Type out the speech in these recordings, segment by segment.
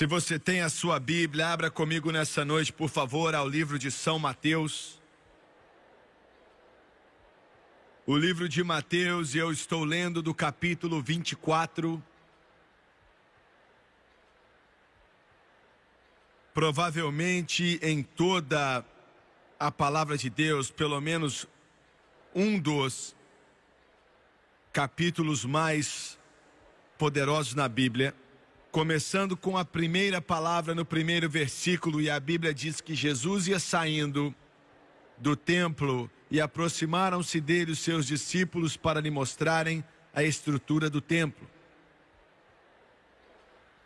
Se você tem a sua Bíblia, abra comigo nessa noite, por favor, ao livro de São Mateus. O livro de Mateus, e eu estou lendo do capítulo 24. Provavelmente em toda a palavra de Deus, pelo menos um dos capítulos mais poderosos na Bíblia começando com a primeira palavra no primeiro versículo, e a Bíblia diz que Jesus ia saindo do templo e aproximaram-se dele os seus discípulos para lhe mostrarem a estrutura do templo.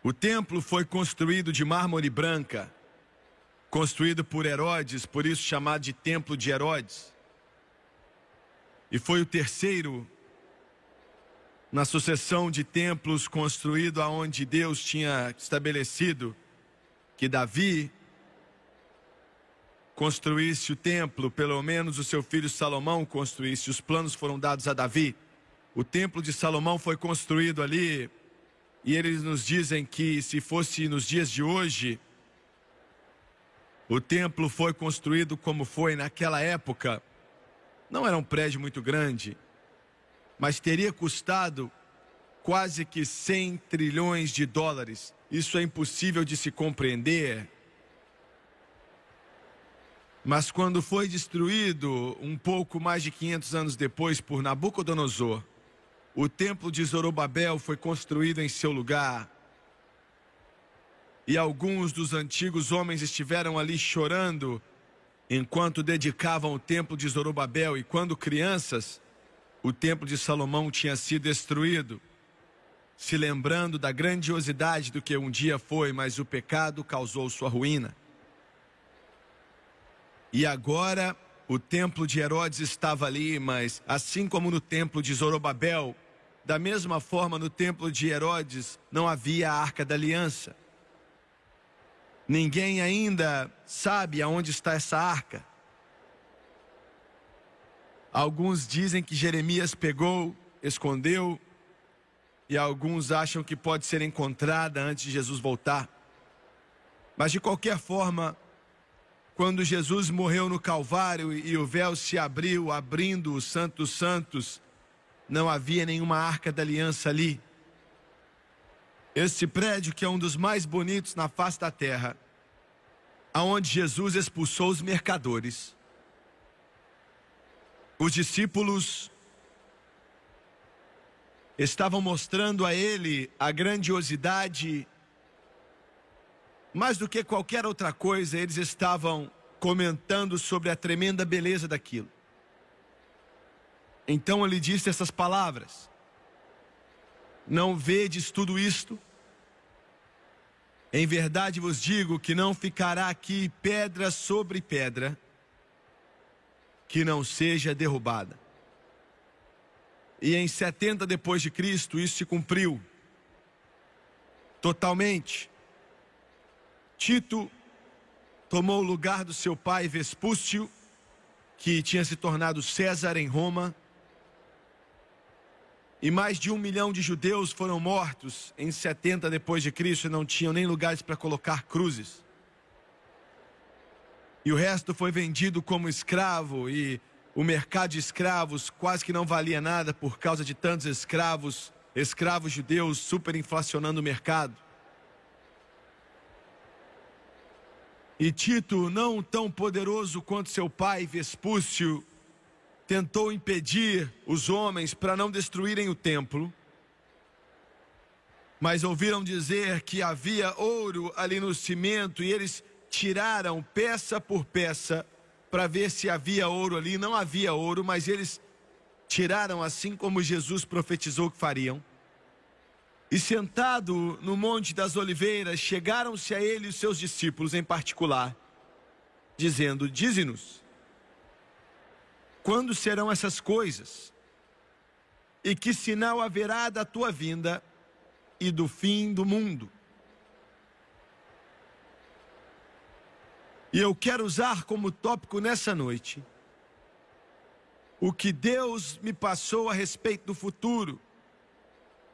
O templo foi construído de mármore branca, construído por Herodes, por isso chamado de Templo de Herodes. E foi o terceiro na sucessão de templos construído aonde Deus tinha estabelecido que Davi construísse o templo, pelo menos o seu filho Salomão construísse, os planos foram dados a Davi. O templo de Salomão foi construído ali, e eles nos dizem que se fosse nos dias de hoje, o templo foi construído como foi naquela época. Não era um prédio muito grande, mas teria custado quase que 100 trilhões de dólares. Isso é impossível de se compreender. Mas quando foi destruído, um pouco mais de 500 anos depois, por Nabucodonosor, o templo de Zorobabel foi construído em seu lugar. E alguns dos antigos homens estiveram ali chorando enquanto dedicavam o templo de Zorobabel. E quando crianças, o templo de Salomão tinha sido destruído, se lembrando da grandiosidade do que um dia foi, mas o pecado causou sua ruína. E agora o templo de Herodes estava ali, mas assim como no templo de Zorobabel, da mesma forma no templo de Herodes não havia a arca da aliança. Ninguém ainda sabe aonde está essa arca. Alguns dizem que Jeremias pegou, escondeu, e alguns acham que pode ser encontrada antes de Jesus voltar. Mas de qualquer forma, quando Jesus morreu no Calvário e o véu se abriu, abrindo o Santo Santos, não havia nenhuma arca da aliança ali. Esse prédio, que é um dos mais bonitos na face da terra, aonde Jesus expulsou os mercadores, os discípulos estavam mostrando a ele a grandiosidade, mais do que qualquer outra coisa, eles estavam comentando sobre a tremenda beleza daquilo. Então ele disse essas palavras: Não vedes tudo isto? Em verdade vos digo que não ficará aqui pedra sobre pedra que não seja derrubada. E em 70 depois de Cristo isso se cumpriu totalmente. Tito tomou o lugar do seu pai Vespúcio, que tinha se tornado César em Roma. E mais de um milhão de judeus foram mortos em 70 depois de Cristo e não tinham nem lugares para colocar cruzes e o resto foi vendido como escravo e o mercado de escravos quase que não valia nada por causa de tantos escravos, escravos judeus superinflacionando o mercado. E Tito, não tão poderoso quanto seu pai Vespúcio, tentou impedir os homens para não destruírem o templo. Mas ouviram dizer que havia ouro ali no cimento e eles tiraram peça por peça para ver se havia ouro ali. Não havia ouro, mas eles tiraram assim como Jesus profetizou que fariam. E sentado no Monte das Oliveiras, chegaram-se a ele os seus discípulos em particular, dizendo: Dize-nos, quando serão essas coisas? E que sinal haverá da tua vinda e do fim do mundo? E eu quero usar como tópico nessa noite o que Deus me passou a respeito do futuro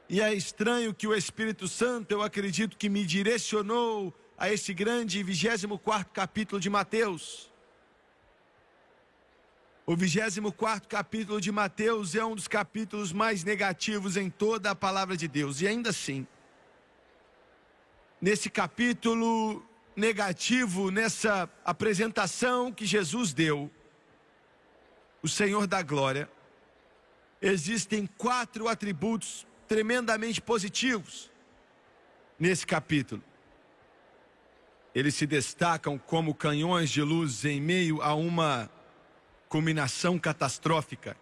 E é estranho que o Espírito Santo, eu acredito que me direcionou a esse grande 24 capítulo de Mateus. O 24 capítulo de Mateus é um dos capítulos mais negativos em toda a palavra de Deus. E ainda assim, nesse capítulo negativo, nessa apresentação que Jesus deu, o Senhor da glória, existem quatro atributos tremendamente positivos nesse capítulo. Eles se destacam como canhões de luz em meio a uma culminação catastrófica.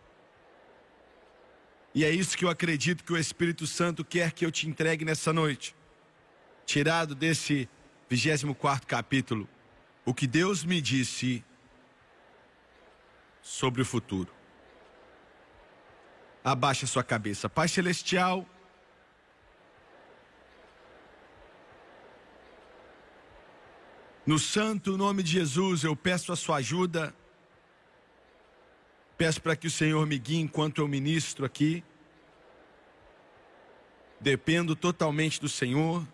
E é isso que eu acredito que o Espírito Santo quer que eu te entregue nessa noite. Tirado desse 24 capítulo, o que Deus me disse sobre o futuro abaixa sua cabeça. Pai Celestial, no santo nome de Jesus, eu peço a sua ajuda. Peço para que o Senhor me guie enquanto eu ministro aqui. Dependo totalmente do Senhor.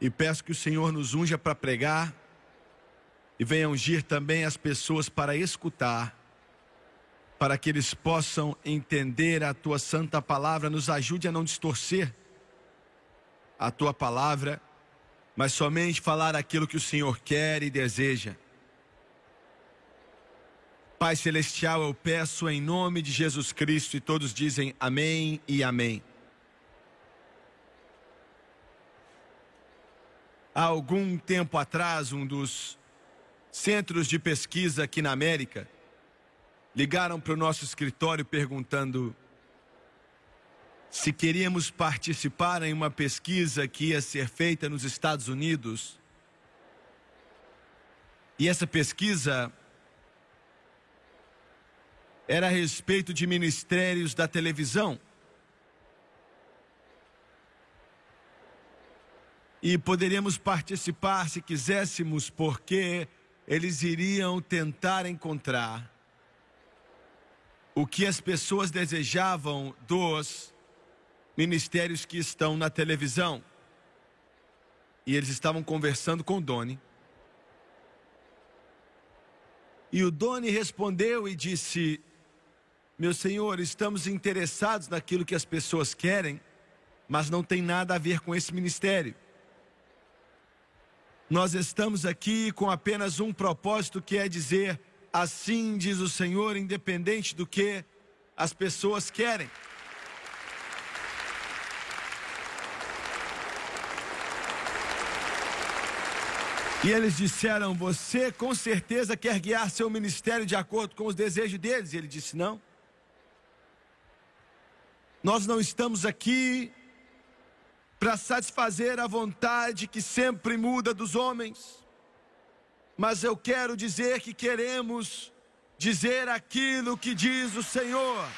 E peço que o Senhor nos unja para pregar. E venha ungir também as pessoas para escutar para que eles possam entender a tua santa palavra, nos ajude a não distorcer a tua palavra, mas somente falar aquilo que o Senhor quer e deseja. Pai Celestial, eu peço em nome de Jesus Cristo e todos dizem amém e amém. Há algum tempo atrás, um dos centros de pesquisa aqui na América, ligaram para o nosso escritório perguntando se queríamos participar em uma pesquisa que ia ser feita nos Estados Unidos. E essa pesquisa era a respeito de ministérios da televisão. E poderíamos participar se quiséssemos, porque eles iriam tentar encontrar o que as pessoas desejavam dos ministérios que estão na televisão. E eles estavam conversando com o Doni. E o Doni respondeu e disse: Meu senhor, estamos interessados naquilo que as pessoas querem, mas não tem nada a ver com esse ministério. Nós estamos aqui com apenas um propósito que é dizer Assim diz o Senhor, independente do que as pessoas querem. E eles disseram: Você com certeza quer guiar seu ministério de acordo com os desejos deles? E ele disse: Não. Nós não estamos aqui para satisfazer a vontade que sempre muda dos homens mas eu quero dizer que queremos dizer aquilo que diz o Senhor.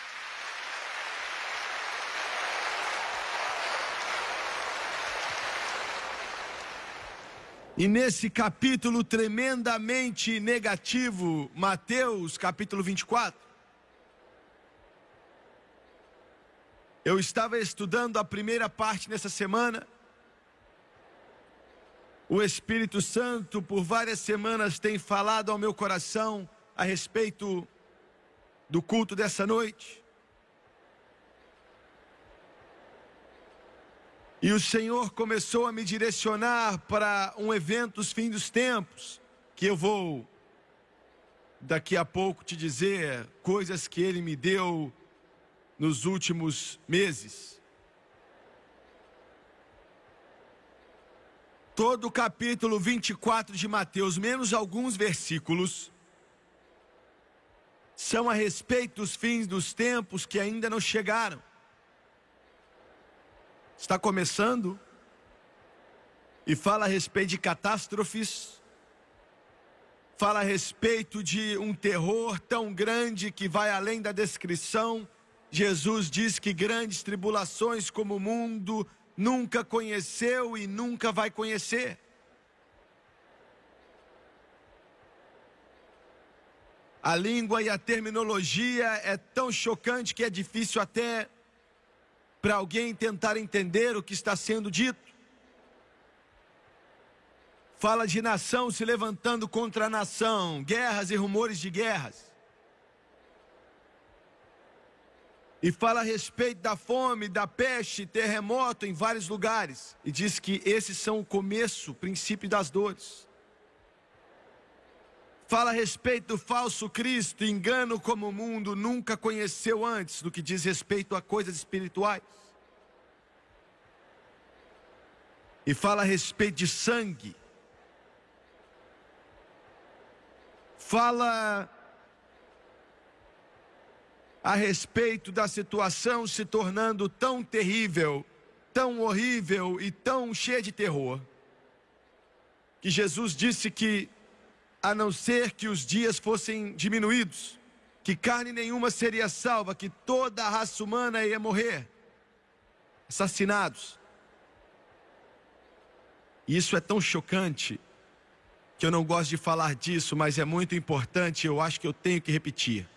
E nesse capítulo tremendamente negativo, Mateus capítulo 24, eu estava estudando a primeira parte nessa semana, o Espírito Santo, por várias semanas, tem falado ao meu coração a respeito do culto dessa noite. E o Senhor começou a me direcionar para um evento dos fins dos tempos, que eu vou daqui a pouco te dizer coisas que Ele me deu nos últimos meses. todo o capítulo 24 de Mateus, menos alguns versículos, são a respeito dos fins dos tempos que ainda não chegaram. Está começando e fala a respeito de catástrofes, fala a respeito de um terror tão grande que vai além da descrição. Jesus diz que grandes tribulações como o mundo nunca conheceu e nunca vai conhecer. A língua e a terminologia é tão chocante que é difícil até para alguém tentar entender o que está sendo dito. Fala de nação se levantando contra nação, guerras e rumores de guerras. E fala a respeito da fome, da peste, terremoto em vários lugares. E diz que esses são o começo, o princípio das dores. Fala a respeito do falso Cristo, engano como o mundo nunca conheceu antes, no que diz respeito a coisas espirituais. E fala a respeito de sangue. Fala a respeito da situação se tornando tão terrível, tão horrível e tão cheia de terror, que Jesus disse que, a não ser que os dias fossem diminuídos, que carne nenhuma seria salva, que toda a raça humana ia morrer, assassinados. E isso é tão chocante que eu não gosto de falar disso, mas é muito importante, eu acho que eu tenho que repetir.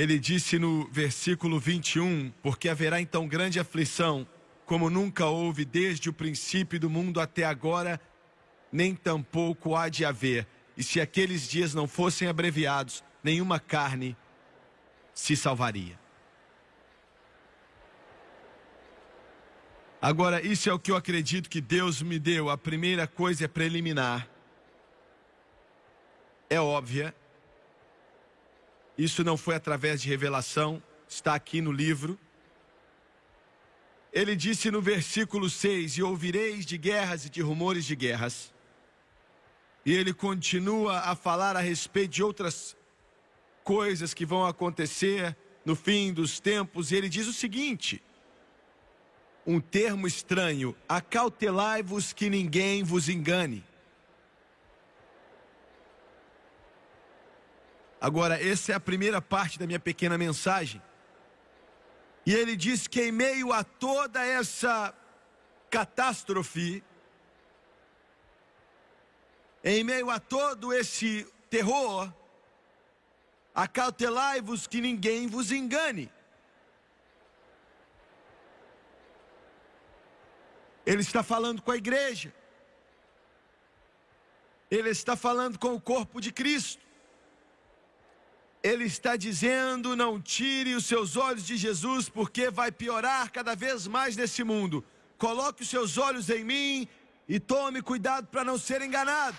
Ele disse no versículo 21: Porque haverá então grande aflição, como nunca houve desde o princípio do mundo até agora, nem tampouco há de haver. E se aqueles dias não fossem abreviados, nenhuma carne se salvaria. Agora, isso é o que eu acredito que Deus me deu. A primeira coisa é preliminar. É óbvia, isso não foi através de revelação, está aqui no livro. Ele disse no versículo 6: E ouvireis de guerras e de rumores de guerras. E ele continua a falar a respeito de outras coisas que vão acontecer no fim dos tempos. E ele diz o seguinte: um termo estranho: acautelai-vos que ninguém vos engane. Agora, essa é a primeira parte da minha pequena mensagem. E ele diz que em meio a toda essa catástrofe, em meio a todo esse terror, acautelai-vos que ninguém vos engane. Ele está falando com a igreja. Ele está falando com o corpo de Cristo. Ele está dizendo: não tire os seus olhos de Jesus, porque vai piorar cada vez mais nesse mundo. Coloque os seus olhos em mim e tome cuidado para não ser enganado.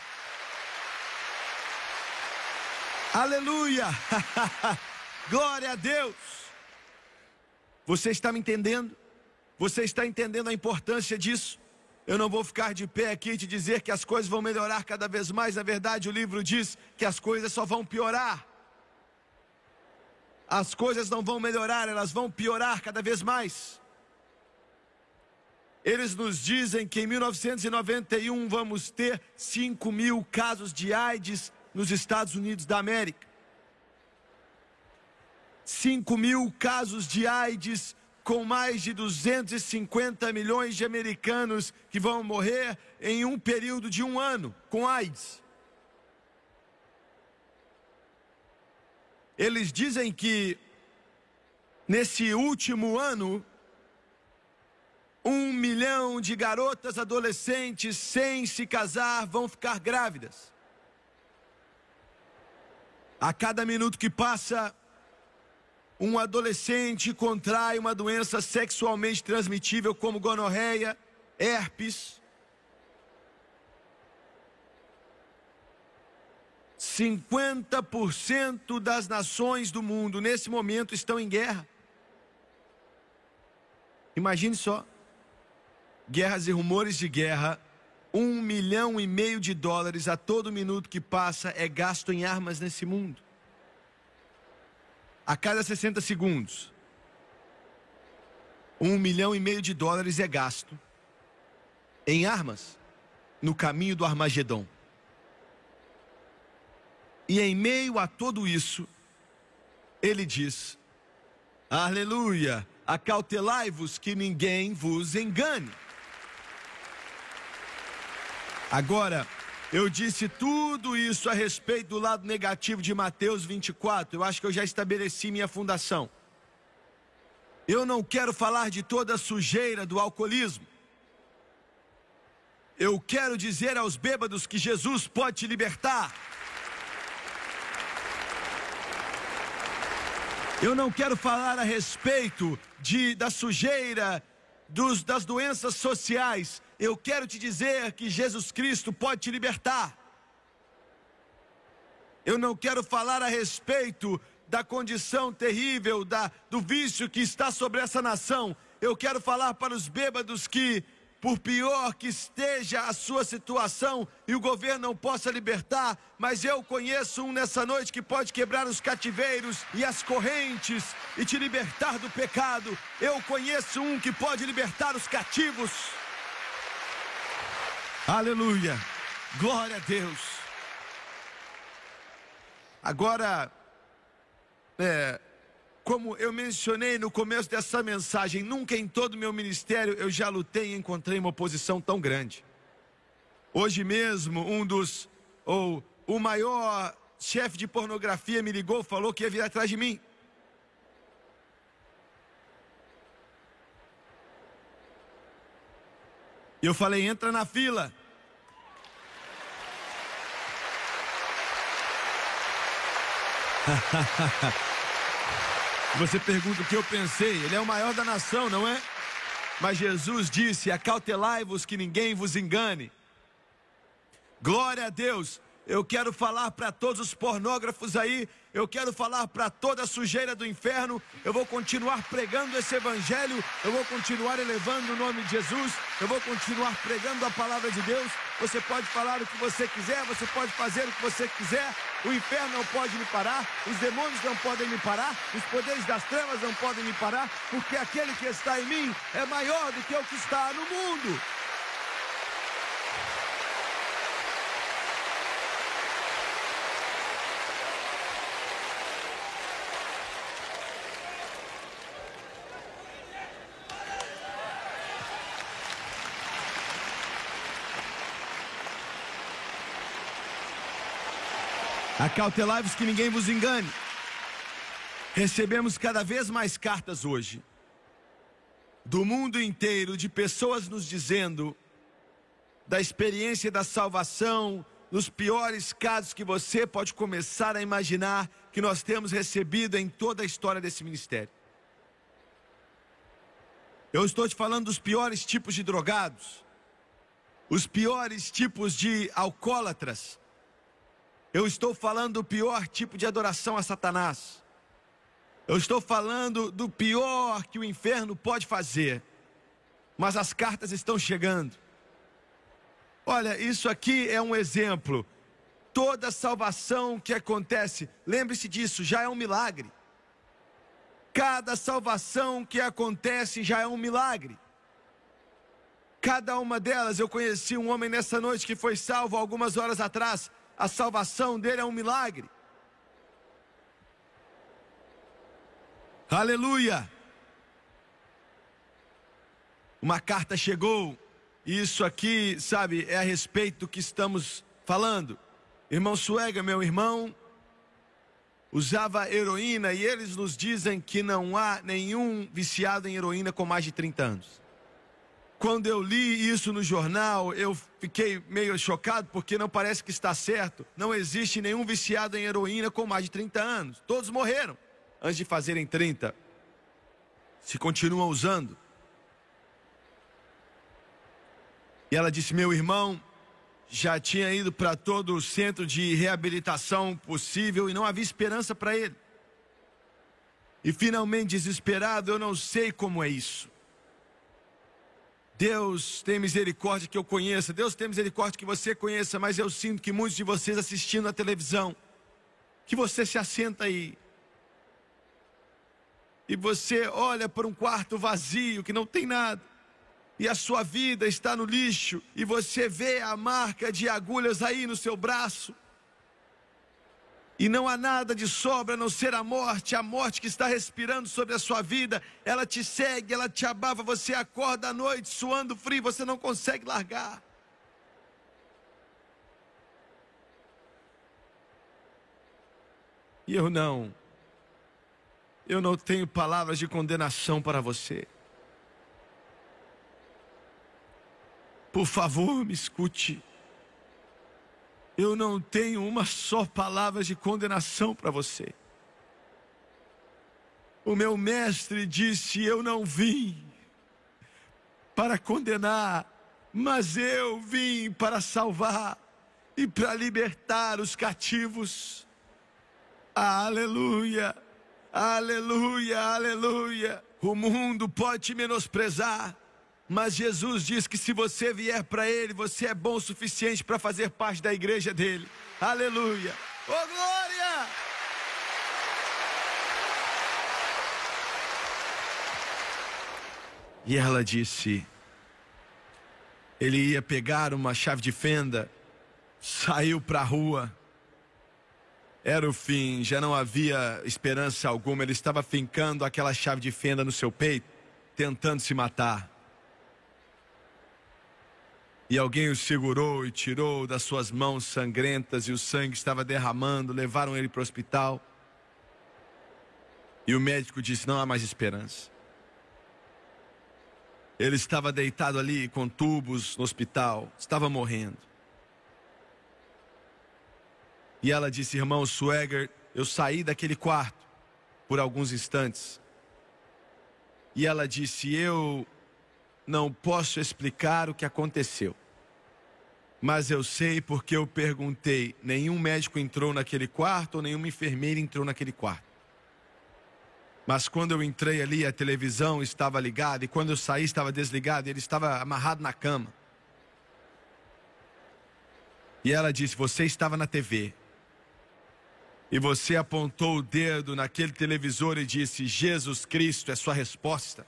Aleluia! Glória a Deus! Você está me entendendo? Você está entendendo a importância disso? Eu não vou ficar de pé aqui e te dizer que as coisas vão melhorar cada vez mais. Na verdade, o livro diz que as coisas só vão piorar as coisas não vão melhorar, elas vão piorar cada vez mais. Eles nos dizem que em 1991 vamos ter 5 mil casos de AIDS nos Estados Unidos da América. 5 mil casos de AIDS, com mais de 250 milhões de americanos que vão morrer em um período de um ano com AIDS. Eles dizem que nesse último ano, um milhão de garotas adolescentes sem se casar vão ficar grávidas. A cada minuto que passa, um adolescente contrai uma doença sexualmente transmitível como gonorreia, herpes, 50% das nações do mundo nesse momento estão em guerra. Imagine só: guerras e rumores de guerra. Um milhão e meio de dólares a todo minuto que passa é gasto em armas nesse mundo. A cada 60 segundos, um milhão e meio de dólares é gasto em armas no caminho do Armagedon. E em meio a tudo isso, ele diz: Aleluia, acautelai-vos que ninguém vos engane. Agora, eu disse tudo isso a respeito do lado negativo de Mateus 24. Eu acho que eu já estabeleci minha fundação. Eu não quero falar de toda a sujeira do alcoolismo. Eu quero dizer aos bêbados que Jesus pode te libertar. Eu não quero falar a respeito de, da sujeira, dos, das doenças sociais. Eu quero te dizer que Jesus Cristo pode te libertar. Eu não quero falar a respeito da condição terrível, da, do vício que está sobre essa nação. Eu quero falar para os bêbados que por pior que esteja a sua situação e o governo não possa libertar, mas eu conheço um nessa noite que pode quebrar os cativeiros e as correntes e te libertar do pecado. Eu conheço um que pode libertar os cativos. Aleluia, glória a Deus. Agora, é, como eu mencionei no começo dessa mensagem, nunca em todo o meu ministério eu já lutei e encontrei uma oposição tão grande. Hoje mesmo, um dos, ou o maior chefe de pornografia me ligou, falou que ia vir atrás de mim. E eu falei: entra na fila. Você pergunta o que eu pensei, ele é o maior da nação, não é? Mas Jesus disse: Acautelai-vos que ninguém vos engane. Glória a Deus. Eu quero falar para todos os pornógrafos aí, eu quero falar para toda a sujeira do inferno. Eu vou continuar pregando esse evangelho, eu vou continuar elevando o nome de Jesus, eu vou continuar pregando a palavra de Deus. Você pode falar o que você quiser, você pode fazer o que você quiser. O inferno não pode me parar, os demônios não podem me parar, os poderes das trevas não podem me parar, porque aquele que está em mim é maior do que o que está no mundo. Acautelai-vos que ninguém vos engane. Recebemos cada vez mais cartas hoje, do mundo inteiro, de pessoas nos dizendo da experiência da salvação, nos piores casos que você pode começar a imaginar que nós temos recebido em toda a história desse ministério. Eu estou te falando dos piores tipos de drogados, os piores tipos de alcoólatras, eu estou falando do pior tipo de adoração a Satanás. Eu estou falando do pior que o inferno pode fazer. Mas as cartas estão chegando. Olha, isso aqui é um exemplo. Toda salvação que acontece, lembre-se disso, já é um milagre. Cada salvação que acontece já é um milagre. Cada uma delas, eu conheci um homem nessa noite que foi salvo algumas horas atrás a salvação dele é um milagre. Aleluia! Uma carta chegou, e isso aqui, sabe, é a respeito do que estamos falando. Irmão Suega, meu irmão, usava heroína e eles nos dizem que não há nenhum viciado em heroína com mais de 30 anos. Quando eu li isso no jornal, eu fiquei meio chocado porque não parece que está certo. Não existe nenhum viciado em heroína com mais de 30 anos. Todos morreram antes de fazerem 30. Se continuam usando. E ela disse: Meu irmão já tinha ido para todo o centro de reabilitação possível e não havia esperança para ele. E finalmente, desesperado, eu não sei como é isso. Deus tem misericórdia que eu conheça, Deus tem misericórdia que você conheça, mas eu sinto que muitos de vocês assistindo a televisão, que você se assenta aí. E você olha para um quarto vazio que não tem nada, e a sua vida está no lixo, e você vê a marca de agulhas aí no seu braço, e não há nada de sobra a não ser a morte, a morte que está respirando sobre a sua vida, ela te segue, ela te abava, você acorda à noite suando frio, você não consegue largar. E eu não. eu não tenho palavras de condenação para você. Por favor, me escute. Eu não tenho uma só palavra de condenação para você. O meu mestre disse: Eu não vim para condenar, mas eu vim para salvar e para libertar os cativos. Aleluia, aleluia, aleluia. O mundo pode te menosprezar, mas Jesus diz que se você vier para Ele, você é bom o suficiente para fazer parte da igreja dele. Aleluia. Oh glória! E ela disse: ele ia pegar uma chave de fenda, saiu para a rua. Era o fim, já não havia esperança alguma. Ele estava fincando aquela chave de fenda no seu peito, tentando se matar. E alguém o segurou e tirou das suas mãos sangrentas e o sangue estava derramando. Levaram ele para o hospital. E o médico disse: Não há mais esperança. Ele estava deitado ali com tubos no hospital, estava morrendo. E ela disse: Irmão Swagger, eu saí daquele quarto por alguns instantes. E ela disse: Eu não posso explicar o que aconteceu. Mas eu sei porque eu perguntei. Nenhum médico entrou naquele quarto ou nenhuma enfermeira entrou naquele quarto. Mas quando eu entrei ali, a televisão estava ligada, e quando eu saí, estava desligada, ele estava amarrado na cama. E ela disse: Você estava na TV. E você apontou o dedo naquele televisor e disse: Jesus Cristo é sua resposta.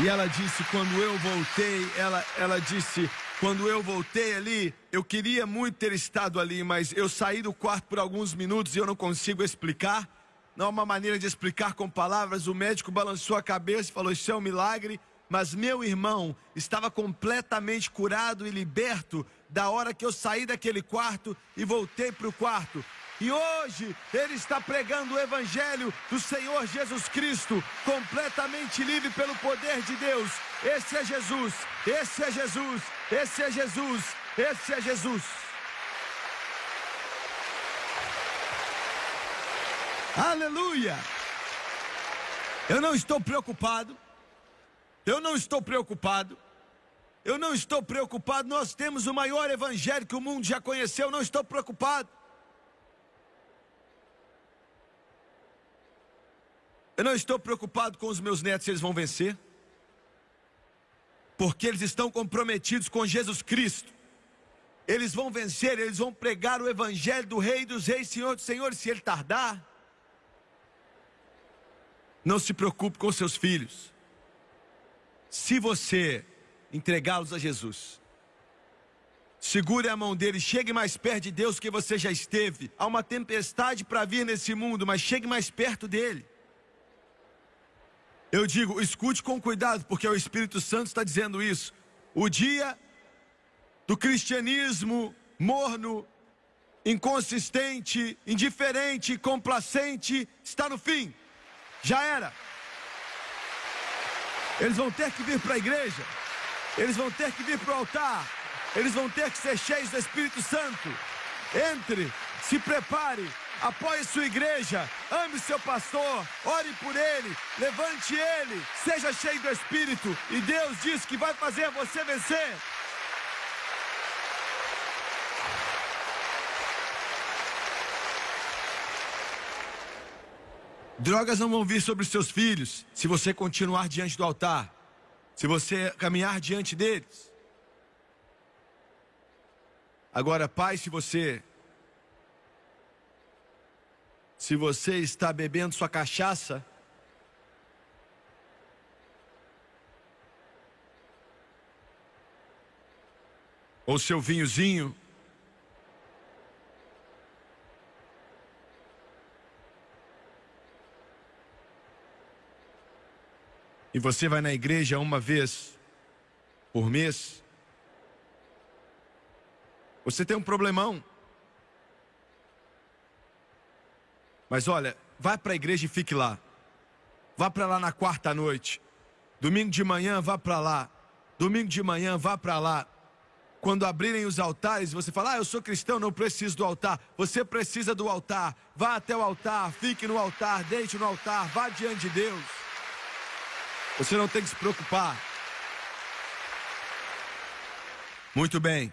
E ela disse: quando eu voltei, ela, ela disse: quando eu voltei ali, eu queria muito ter estado ali, mas eu saí do quarto por alguns minutos e eu não consigo explicar. Não há uma maneira de explicar com palavras. O médico balançou a cabeça e falou: Isso é um milagre. Mas meu irmão estava completamente curado e liberto da hora que eu saí daquele quarto e voltei para o quarto. E hoje ele está pregando o Evangelho do Senhor Jesus Cristo, completamente livre pelo poder de Deus. Esse é Jesus, esse é Jesus, esse é Jesus, esse é Jesus. Aleluia! Eu não estou preocupado, eu não estou preocupado. Eu não estou preocupado, nós temos o maior evangelho que o mundo já conheceu, não estou preocupado. Eu não estou preocupado com os meus netos eles vão vencer, porque eles estão comprometidos com Jesus Cristo. Eles vão vencer, eles vão pregar o Evangelho do Rei dos Reis, Senhor dos Senhores, se ele tardar. Não se preocupe com seus filhos. Se você entregá-los a Jesus, segure a mão deles, chegue mais perto de Deus que você já esteve. Há uma tempestade para vir nesse mundo, mas chegue mais perto dele. Eu digo, escute com cuidado, porque o Espírito Santo está dizendo isso. O dia do cristianismo morno, inconsistente, indiferente, complacente, está no fim. Já era. Eles vão ter que vir para a igreja, eles vão ter que vir para o altar, eles vão ter que ser cheios do Espírito Santo. Entre, se prepare, apoie sua igreja, ame seu pastor, ore por ele, levante ele, seja cheio do Espírito, e Deus diz que vai fazer você vencer. Drogas não vão vir sobre seus filhos se você continuar diante do altar, se você caminhar diante deles. Agora, pai, se você se você está bebendo sua cachaça, ou seu vinhozinho, e você vai na igreja uma vez por mês, você tem um problemão. Mas olha, vai para a igreja e fique lá. Vá para lá na quarta noite. Domingo de manhã, vá para lá. Domingo de manhã, vá para lá. Quando abrirem os altares, você fala: Ah, eu sou cristão, não preciso do altar. Você precisa do altar. Vá até o altar, fique no altar, deite no altar, vá diante de Deus. Você não tem que se preocupar. Muito bem.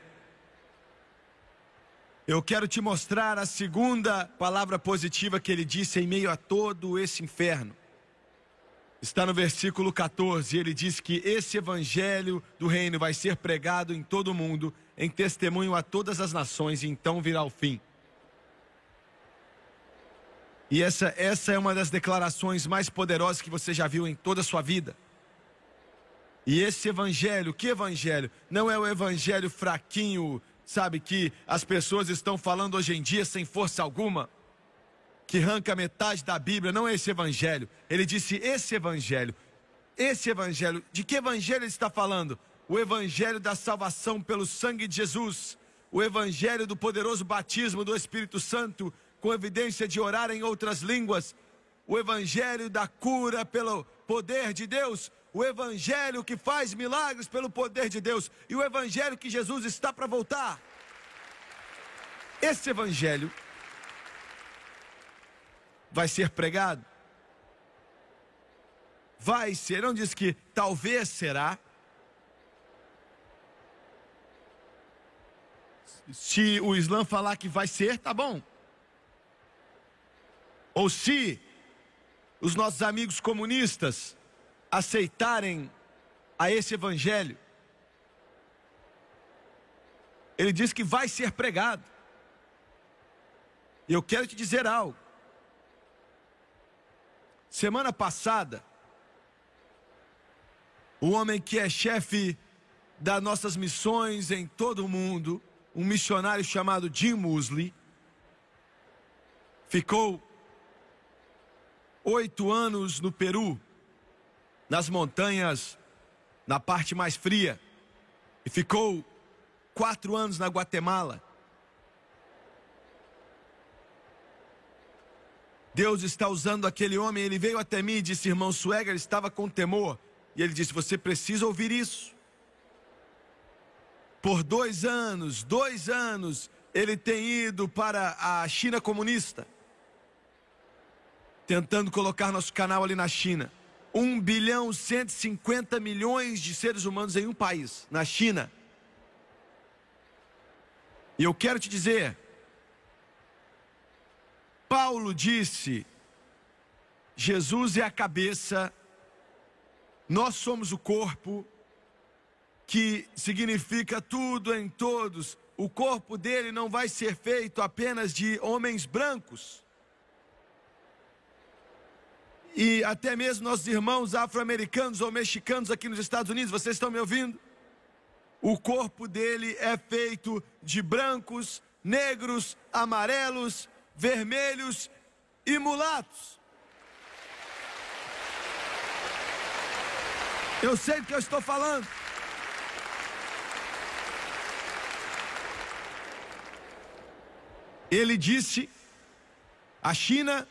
Eu quero te mostrar a segunda palavra positiva que ele disse em meio a todo esse inferno. Está no versículo 14, ele diz que esse evangelho do reino vai ser pregado em todo o mundo, em testemunho a todas as nações, e então virá o fim. E essa, essa é uma das declarações mais poderosas que você já viu em toda a sua vida. E esse evangelho, que evangelho? Não é o evangelho fraquinho, sabe, que as pessoas estão falando hoje em dia sem força alguma que arranca metade da Bíblia, não é esse evangelho. Ele disse esse evangelho. Esse evangelho, de que evangelho ele está falando? O evangelho da salvação pelo sangue de Jesus, o evangelho do poderoso batismo do Espírito Santo, com evidência de orar em outras línguas, o evangelho da cura pelo poder de Deus, o evangelho que faz milagres pelo poder de Deus e o evangelho que Jesus está para voltar. Esse evangelho vai ser pregado? Vai ser, não diz que talvez será. Se o Islã falar que vai ser, tá bom. Ou se os nossos amigos comunistas aceitarem a esse evangelho, ele diz que vai ser pregado. E eu quero te dizer algo. Semana passada, o homem que é chefe das nossas missões em todo o mundo, um missionário chamado Jim Musley, ficou oito anos no Peru, nas montanhas, na parte mais fria, e ficou quatro anos na Guatemala. Deus está usando aquele homem. Ele veio até mim e disse: Irmão Sueger, estava com temor. E ele disse: Você precisa ouvir isso. Por dois anos, dois anos, ele tem ido para a China comunista, tentando colocar nosso canal ali na China. 1 bilhão 150 milhões de seres humanos em um país, na China. E eu quero te dizer, Paulo disse: Jesus é a cabeça, nós somos o corpo, que significa tudo em todos. O corpo dele não vai ser feito apenas de homens brancos. E até mesmo nossos irmãos afro-americanos ou mexicanos aqui nos Estados Unidos, vocês estão me ouvindo? O corpo dele é feito de brancos, negros, amarelos, vermelhos e mulatos. Eu sei do que eu estou falando. Ele disse: a China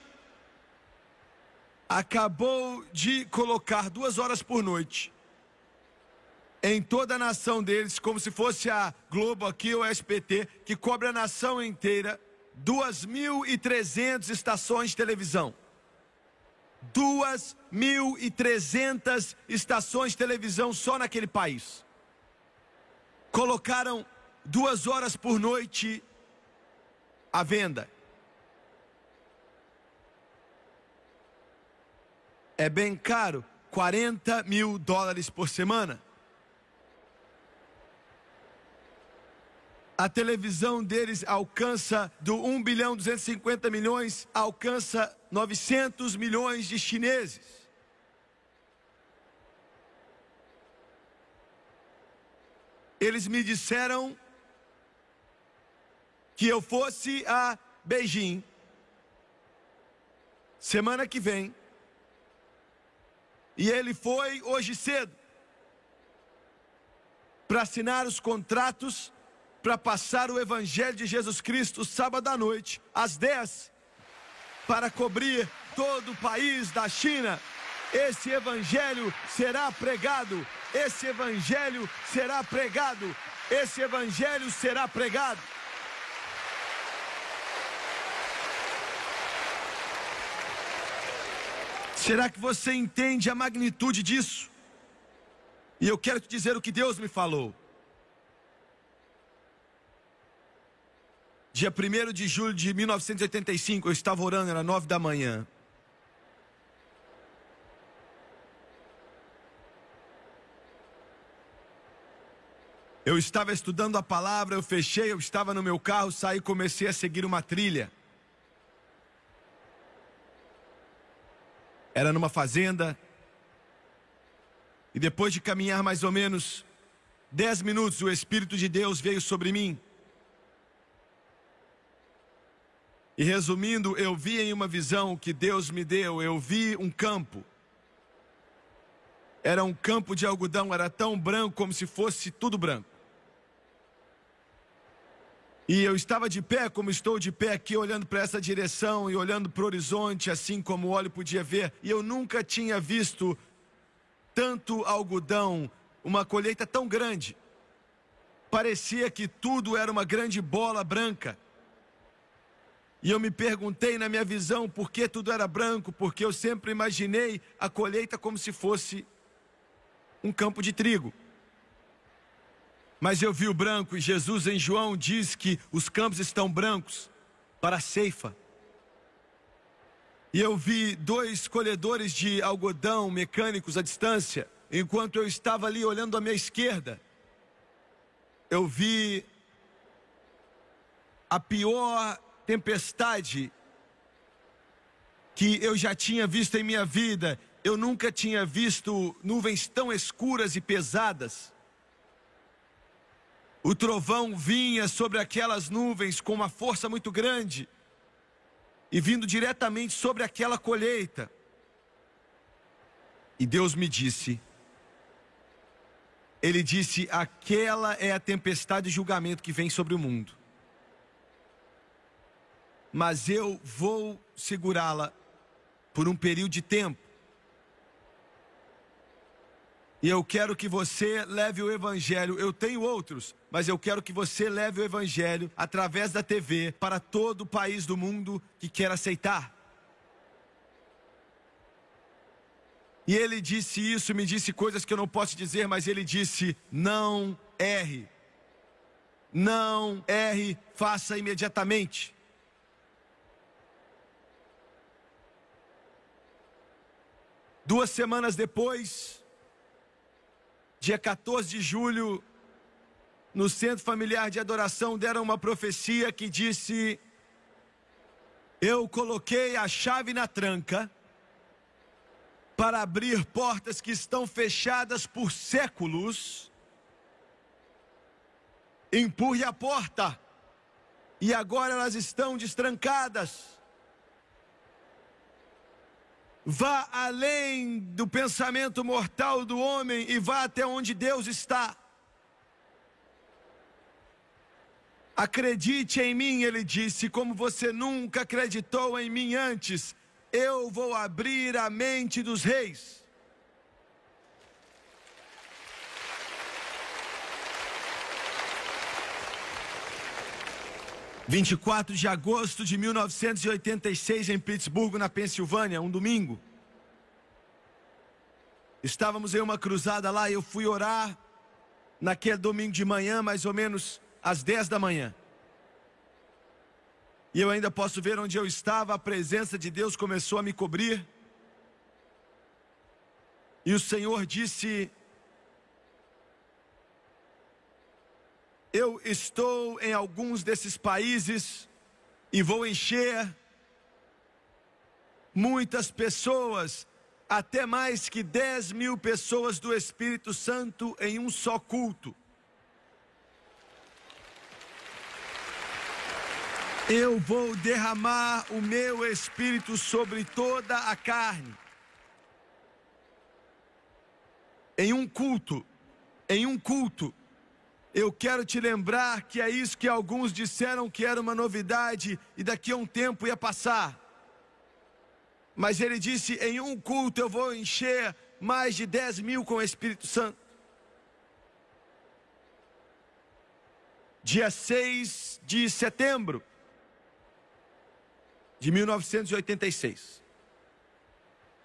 acabou de colocar duas horas por noite em toda a nação deles, como se fosse a Globo aqui ou a SPT, que cobre a nação inteira, 2.300 estações de televisão. 2.300 estações de televisão só naquele país. Colocaram duas horas por noite à venda. É bem caro, 40 mil dólares por semana. a televisão deles alcança do 1 bilhão 250 milhões, alcança 900 milhões de chineses. Eles me disseram que eu fosse a Beijing semana que vem. E ele foi hoje cedo para assinar os contratos para passar o Evangelho de Jesus Cristo sábado à noite, às 10. para cobrir todo o país da China. Esse evangelho será pregado, esse evangelho será pregado, esse evangelho será pregado. Será que você entende a magnitude disso? E eu quero te dizer o que Deus me falou. Dia 1 de julho de 1985, eu estava orando, era nove da manhã. Eu estava estudando a palavra, eu fechei, eu estava no meu carro, saí e comecei a seguir uma trilha. Era numa fazenda. E depois de caminhar mais ou menos dez minutos, o Espírito de Deus veio sobre mim. E resumindo, eu vi em uma visão que Deus me deu, eu vi um campo. Era um campo de algodão, era tão branco como se fosse tudo branco. E eu estava de pé, como estou de pé aqui, olhando para essa direção e olhando para o horizonte, assim como o olho podia ver. E eu nunca tinha visto tanto algodão, uma colheita tão grande. Parecia que tudo era uma grande bola branca. E eu me perguntei na minha visão por que tudo era branco, porque eu sempre imaginei a colheita como se fosse um campo de trigo. Mas eu vi o branco e Jesus em João diz que os campos estão brancos para a ceifa. E eu vi dois colhedores de algodão mecânicos à distância, enquanto eu estava ali olhando à minha esquerda. Eu vi a pior tempestade que eu já tinha visto em minha vida. Eu nunca tinha visto nuvens tão escuras e pesadas. O trovão vinha sobre aquelas nuvens com uma força muito grande e vindo diretamente sobre aquela colheita. E Deus me disse: Ele disse: aquela é a tempestade de julgamento que vem sobre o mundo. Mas eu vou segurá-la por um período de tempo. E eu quero que você leve o Evangelho. Eu tenho outros, mas eu quero que você leve o Evangelho através da TV para todo o país do mundo que quer aceitar. E ele disse isso, me disse coisas que eu não posso dizer, mas ele disse: não erre. Não erre, faça imediatamente. Duas semanas depois, dia 14 de julho, no Centro Familiar de Adoração, deram uma profecia que disse: Eu coloquei a chave na tranca para abrir portas que estão fechadas por séculos. Empurre a porta, e agora elas estão destrancadas. Vá além do pensamento mortal do homem e vá até onde Deus está. Acredite em mim, ele disse, como você nunca acreditou em mim antes. Eu vou abrir a mente dos reis. Vinte e quatro de agosto de 1986 em Pittsburgh, na Pensilvânia, um domingo. Estávamos em uma cruzada lá e eu fui orar naquele domingo de manhã, mais ou menos às 10 da manhã. E eu ainda posso ver onde eu estava, a presença de Deus começou a me cobrir. E o Senhor disse: Eu estou em alguns desses países e vou encher muitas pessoas até mais que 10 mil pessoas do Espírito Santo em um só culto. Eu vou derramar o meu espírito sobre toda a carne. Em um culto, em um culto, eu quero te lembrar que é isso que alguns disseram que era uma novidade e daqui a um tempo ia passar. Mas ele disse: em um culto eu vou encher mais de 10 mil com o Espírito Santo. Dia 6 de setembro de 1986.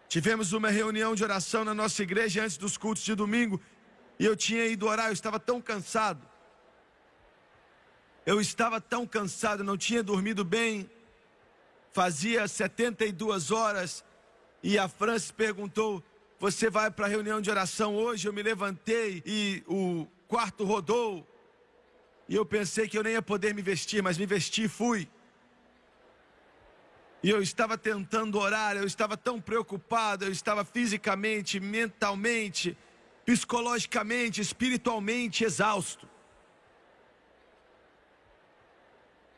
Tivemos uma reunião de oração na nossa igreja antes dos cultos de domingo e eu tinha ido orar, eu estava tão cansado. Eu estava tão cansado, não tinha dormido bem. Fazia 72 horas e a Francis perguntou: Você vai para a reunião de oração hoje? Eu me levantei e o quarto rodou. E eu pensei que eu nem ia poder me vestir, mas me vesti e fui. E eu estava tentando orar, eu estava tão preocupado, eu estava fisicamente, mentalmente, psicologicamente, espiritualmente exausto.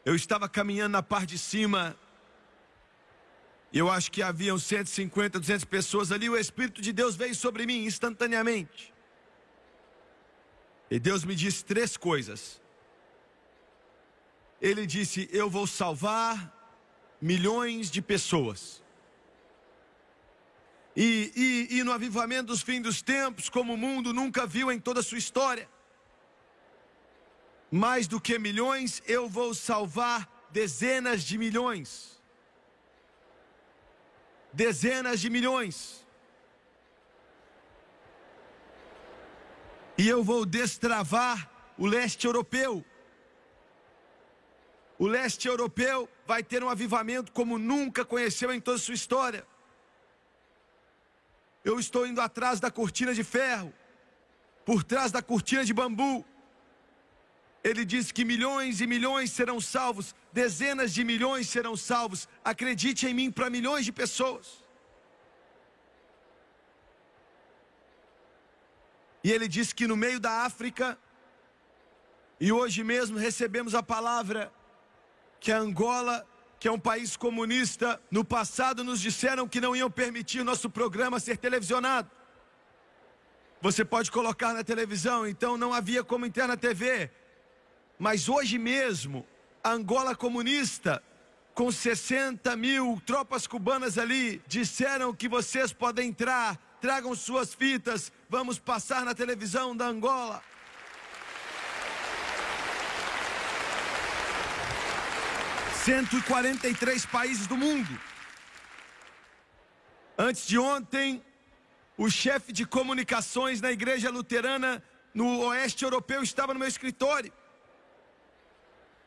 Eu estava caminhando na parte de cima, eu acho que haviam 150, 200 pessoas ali, o Espírito de Deus veio sobre mim instantaneamente. E Deus me disse três coisas. Ele disse: Eu vou salvar milhões de pessoas. E, e, e no avivamento dos fins dos tempos, como o mundo nunca viu em toda a sua história, mais do que milhões, eu vou salvar dezenas de milhões. Dezenas de milhões. E eu vou destravar o leste europeu. O leste europeu vai ter um avivamento como nunca conheceu em toda a sua história. Eu estou indo atrás da cortina de ferro, por trás da cortina de bambu. Ele diz que milhões e milhões serão salvos, dezenas de milhões serão salvos. Acredite em mim para milhões de pessoas. E ele diz que no meio da África, e hoje mesmo recebemos a palavra que a Angola, que é um país comunista, no passado nos disseram que não iam permitir nosso programa ser televisionado. Você pode colocar na televisão, então não havia como entrar na TV. Mas hoje mesmo, a Angola comunista, com 60 mil tropas cubanas ali, disseram que vocês podem entrar, tragam suas fitas, vamos passar na televisão da Angola. 143 países do mundo. Antes de ontem, o chefe de comunicações na igreja luterana no oeste europeu estava no meu escritório.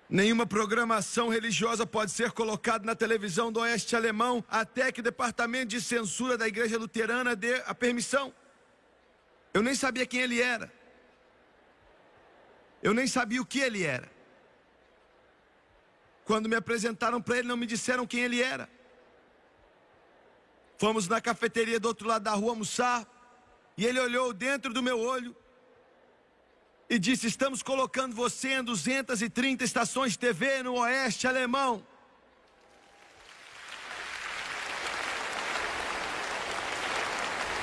Nenhuma programação religiosa pode ser colocada na televisão do oeste alemão até que o departamento de censura da igreja luterana dê a permissão. Eu nem sabia quem ele era. Eu nem sabia o que ele era. Quando me apresentaram para ele, não me disseram quem ele era. Fomos na cafeteria do outro lado da rua almoçar. E ele olhou dentro do meu olho e disse: Estamos colocando você em 230 estações de TV no oeste alemão.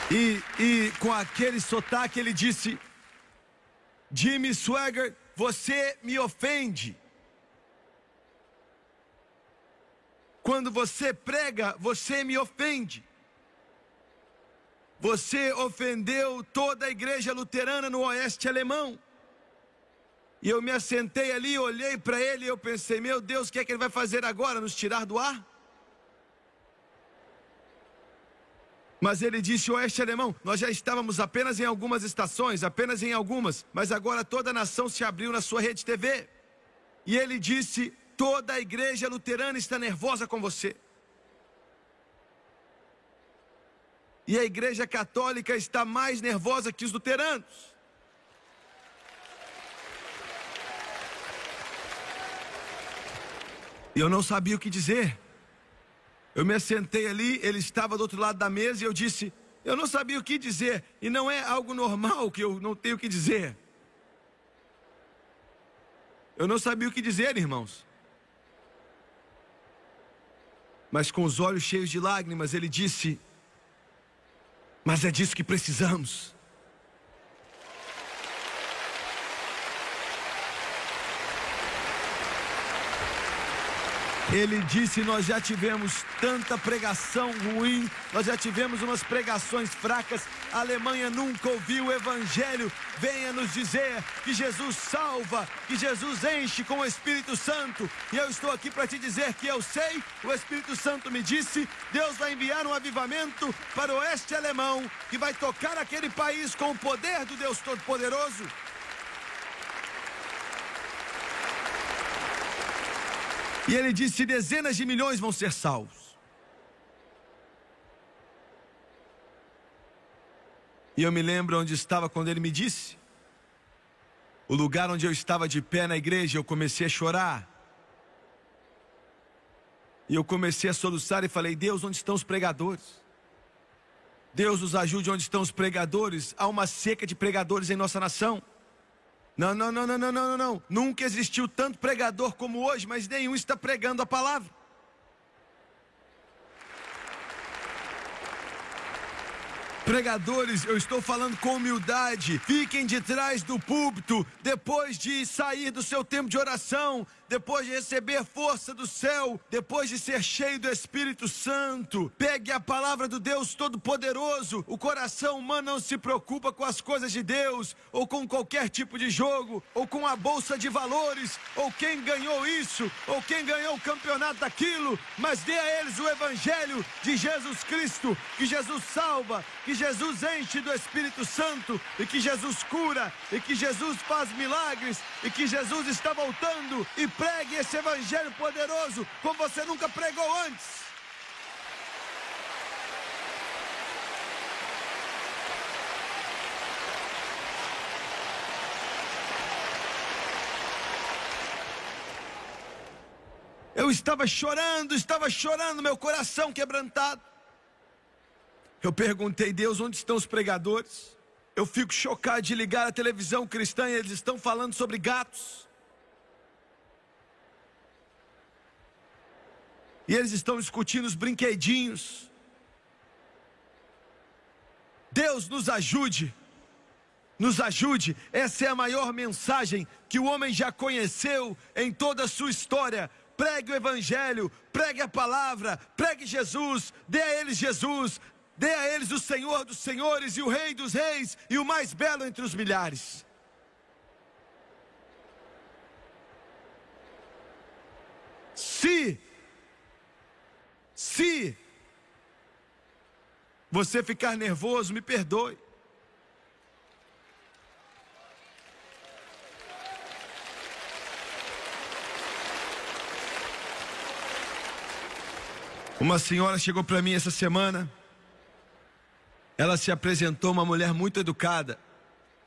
E, e com aquele sotaque ele disse: Jimmy Swagger, você me ofende. Quando você prega, você me ofende. Você ofendeu toda a igreja luterana no oeste alemão. E eu me assentei ali, olhei para ele e eu pensei: meu Deus, o que é que ele vai fazer agora? Nos tirar do ar? Mas ele disse: Oeste alemão, nós já estávamos apenas em algumas estações, apenas em algumas, mas agora toda a nação se abriu na sua rede TV. E ele disse: Toda a igreja luterana está nervosa com você. E a igreja católica está mais nervosa que os luteranos. E eu não sabia o que dizer. Eu me assentei ali, ele estava do outro lado da mesa e eu disse: Eu não sabia o que dizer. E não é algo normal que eu não tenho o que dizer. Eu não sabia o que dizer, irmãos mas com os olhos cheios de lágrimas, ele disse: Mas é disso que precisamos. Ele disse: Nós já tivemos tanta pregação ruim, nós já tivemos umas pregações fracas. A Alemanha nunca ouviu o Evangelho. Venha nos dizer que Jesus salva, que Jesus enche com o Espírito Santo. E eu estou aqui para te dizer que eu sei, o Espírito Santo me disse: Deus vai enviar um avivamento para o oeste alemão, que vai tocar aquele país com o poder do Deus Todo-Poderoso. E ele disse: dezenas de milhões vão ser salvos. E eu me lembro onde estava quando ele me disse. O lugar onde eu estava de pé na igreja, eu comecei a chorar. E eu comecei a soluçar e falei: Deus, onde estão os pregadores? Deus nos ajude onde estão os pregadores. Há uma seca de pregadores em nossa nação. Não, não, não, não, não, não, não. Nunca existiu tanto pregador como hoje, mas nenhum está pregando a palavra. Pregadores, eu estou falando com humildade. Fiquem de trás do púlpito depois de sair do seu tempo de oração depois de receber força do céu, depois de ser cheio do Espírito Santo, pegue a palavra do Deus Todo-Poderoso. O coração humano não se preocupa com as coisas de Deus, ou com qualquer tipo de jogo, ou com a bolsa de valores, ou quem ganhou isso, ou quem ganhou o campeonato daquilo, mas dê a eles o Evangelho de Jesus Cristo, que Jesus salva, que Jesus enche do Espírito Santo, e que Jesus cura, e que Jesus faz milagres, e que Jesus está voltando e pregue esse evangelho poderoso como você nunca pregou antes. Eu estava chorando, estava chorando, meu coração quebrantado. Eu perguntei, Deus, onde estão os pregadores? Eu fico chocado de ligar a televisão cristã e eles estão falando sobre gatos. E eles estão discutindo os brinquedinhos. Deus nos ajude. Nos ajude. Essa é a maior mensagem que o homem já conheceu em toda a sua história. Pregue o Evangelho, pregue a palavra, pregue Jesus, dê a eles Jesus, dê a eles o Senhor dos Senhores e o Rei dos Reis e o mais belo entre os milhares. Se se você ficar nervoso, me perdoe. Uma senhora chegou para mim essa semana. Ela se apresentou uma mulher muito educada.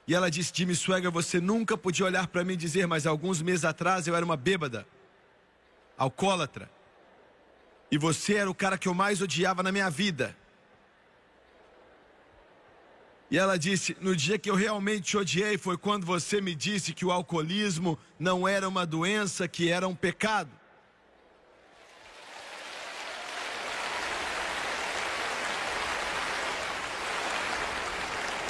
E ela disse: Jimmy Swagger, você nunca podia olhar para mim e dizer, mas alguns meses atrás eu era uma bêbada, alcoólatra. E você era o cara que eu mais odiava na minha vida. E ela disse: No dia que eu realmente te odiei foi quando você me disse que o alcoolismo não era uma doença, que era um pecado.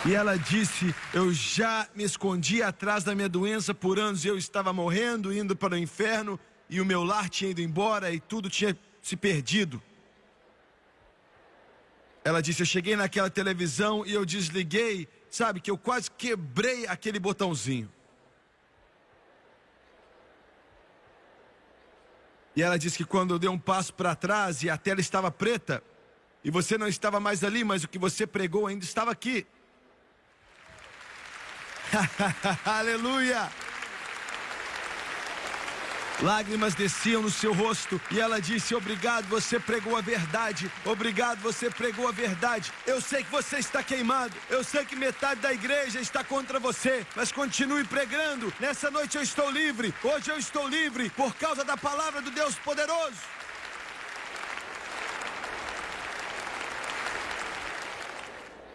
E ela disse: Eu já me escondi atrás da minha doença por anos eu estava morrendo, indo para o inferno, e o meu lar tinha ido embora e tudo tinha se perdido. Ela disse: Eu cheguei naquela televisão e eu desliguei, sabe, que eu quase quebrei aquele botãozinho. E ela disse que quando eu dei um passo para trás e a tela estava preta, e você não estava mais ali, mas o que você pregou ainda estava aqui. Aleluia! Lágrimas desciam no seu rosto e ela disse: Obrigado, você pregou a verdade. Obrigado, você pregou a verdade. Eu sei que você está queimado. Eu sei que metade da igreja está contra você. Mas continue pregando. Nessa noite eu estou livre. Hoje eu estou livre por causa da palavra do Deus poderoso.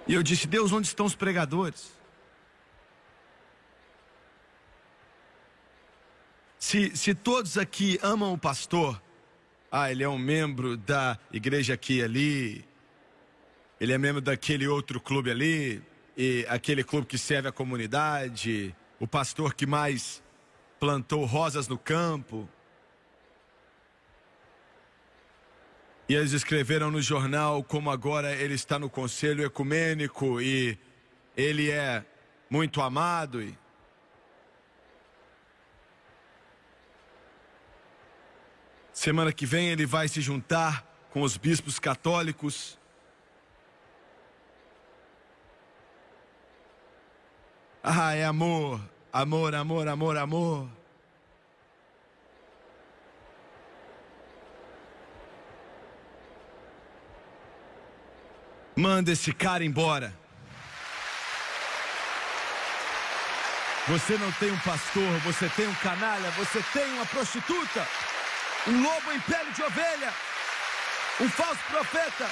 E eu disse: Deus, onde estão os pregadores? Se, se todos aqui amam o pastor, ah, ele é um membro da igreja aqui e ali, ele é membro daquele outro clube ali, e aquele clube que serve a comunidade, o pastor que mais plantou rosas no campo. E eles escreveram no jornal como agora ele está no conselho ecumênico e ele é muito amado e Semana que vem ele vai se juntar com os bispos católicos. Ah, é amor, amor, amor, amor, amor. Manda esse cara embora. Você não tem um pastor, você tem um canalha, você tem uma prostituta um lobo em pele de ovelha, um falso profeta.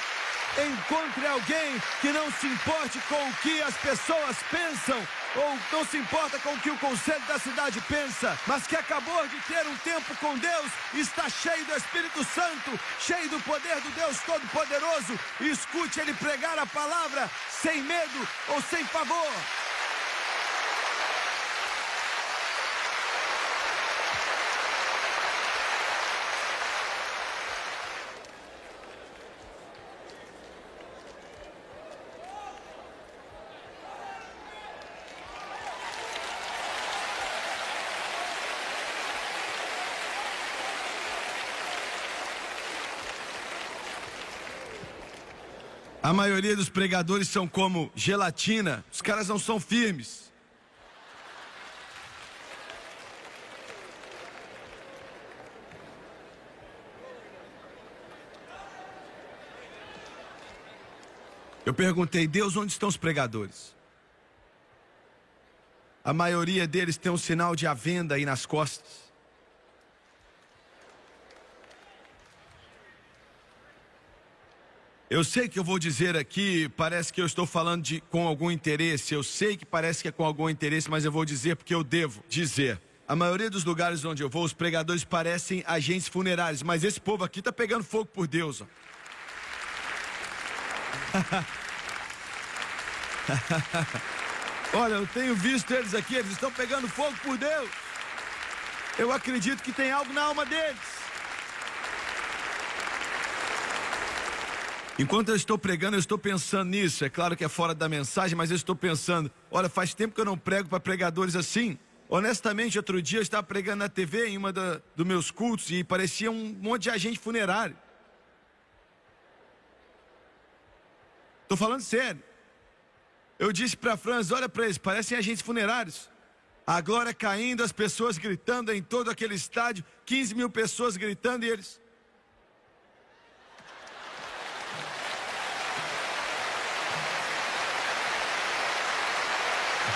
Encontre alguém que não se importe com o que as pessoas pensam ou não se importa com o que o conselho da cidade pensa, mas que acabou de ter um tempo com Deus, está cheio do Espírito Santo, cheio do poder do Deus Todo-Poderoso, escute ele pregar a palavra sem medo ou sem pavor. A maioria dos pregadores são como gelatina, os caras não são firmes. Eu perguntei, Deus, onde estão os pregadores? A maioria deles tem um sinal de avenda aí nas costas. Eu sei que eu vou dizer aqui, parece que eu estou falando de, com algum interesse, eu sei que parece que é com algum interesse, mas eu vou dizer porque eu devo dizer. A maioria dos lugares onde eu vou, os pregadores parecem agentes funerários, mas esse povo aqui está pegando fogo por Deus. Ó. Olha, eu tenho visto eles aqui, eles estão pegando fogo por Deus. Eu acredito que tem algo na alma deles. Enquanto eu estou pregando, eu estou pensando nisso. É claro que é fora da mensagem, mas eu estou pensando: olha, faz tempo que eu não prego para pregadores assim. Honestamente, outro dia eu estava pregando na TV em uma dos meus cultos e parecia um monte de agente funerário. Estou falando sério. Eu disse para Franz: olha para eles, parecem agentes funerários. A glória caindo, as pessoas gritando em todo aquele estádio, 15 mil pessoas gritando e eles.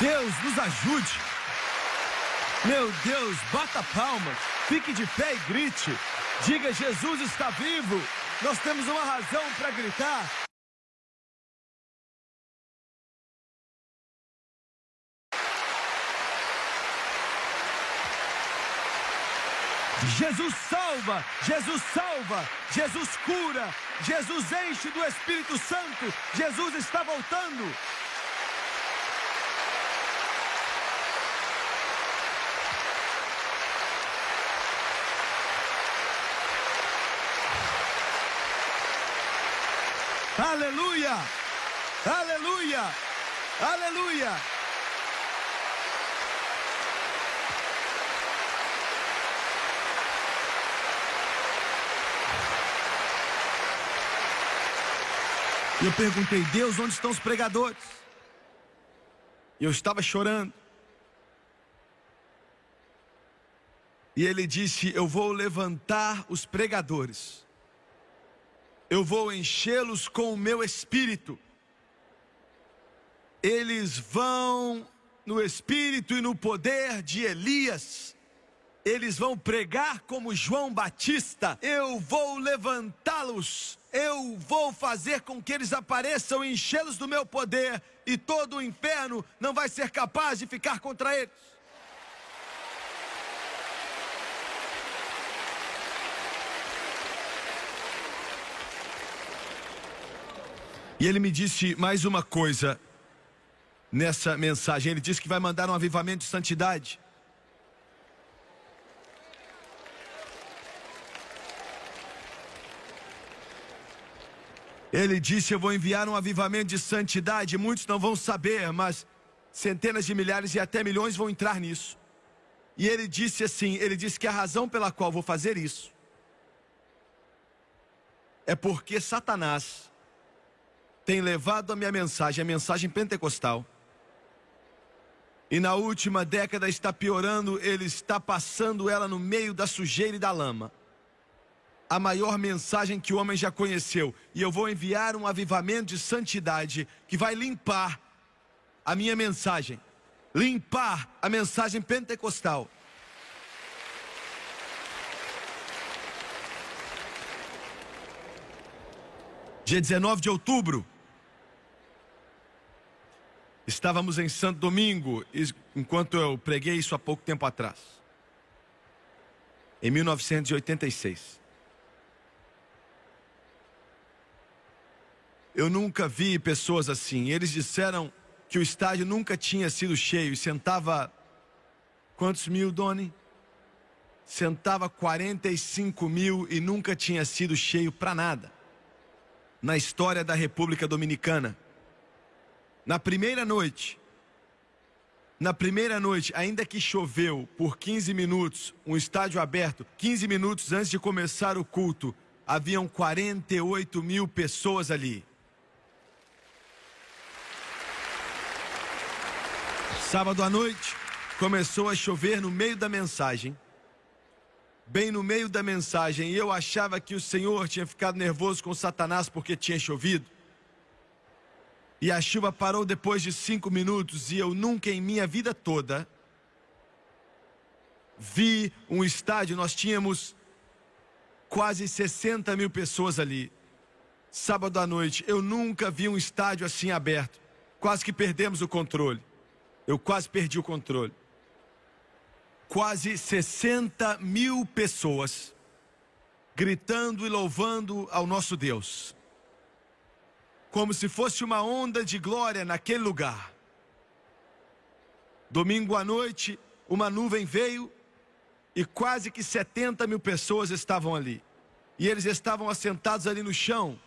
Deus nos ajude. Meu Deus, bata palmas, fique de pé e grite. Diga: Jesus está vivo. Nós temos uma razão para gritar. Jesus salva, Jesus salva, Jesus cura, Jesus enche do Espírito Santo, Jesus está voltando. Aleluia! Aleluia! Aleluia! Eu perguntei, Deus, onde estão os pregadores? E eu estava chorando. E ele disse: Eu vou levantar os pregadores eu vou enchê-los com o meu espírito. Eles vão no espírito e no poder de Elias. Eles vão pregar como João Batista. Eu vou levantá-los. Eu vou fazer com que eles apareçam enchê-los do meu poder. E todo o inferno não vai ser capaz de ficar contra eles. E ele me disse mais uma coisa nessa mensagem. Ele disse que vai mandar um avivamento de santidade. Ele disse: Eu vou enviar um avivamento de santidade. Muitos não vão saber, mas centenas de milhares e até milhões vão entrar nisso. E ele disse assim: Ele disse que a razão pela qual vou fazer isso é porque Satanás tem levado a minha mensagem, a mensagem pentecostal, e na última década está piorando, ele está passando ela no meio da sujeira e da lama. A maior mensagem que o homem já conheceu, e eu vou enviar um avivamento de santidade que vai limpar a minha mensagem, limpar a mensagem pentecostal. Dia 19 de outubro, Estávamos em Santo Domingo, enquanto eu preguei isso há pouco tempo atrás. Em 1986. Eu nunca vi pessoas assim. Eles disseram que o estádio nunca tinha sido cheio e sentava. Quantos mil, Doni? Sentava 45 mil e nunca tinha sido cheio para nada. Na história da República Dominicana. Na primeira noite, na primeira noite, ainda que choveu por 15 minutos, um estádio aberto, 15 minutos antes de começar o culto, haviam 48 mil pessoas ali. Sábado à noite, começou a chover no meio da mensagem. Bem no meio da mensagem, e eu achava que o Senhor tinha ficado nervoso com Satanás porque tinha chovido. E a chuva parou depois de cinco minutos e eu nunca em minha vida toda vi um estádio. Nós tínhamos quase 60 mil pessoas ali. Sábado à noite, eu nunca vi um estádio assim aberto. Quase que perdemos o controle. Eu quase perdi o controle. Quase 60 mil pessoas gritando e louvando ao nosso Deus como se fosse uma onda de glória naquele lugar. Domingo à noite, uma nuvem veio e quase que 70 mil pessoas estavam ali. E eles estavam assentados ali no chão.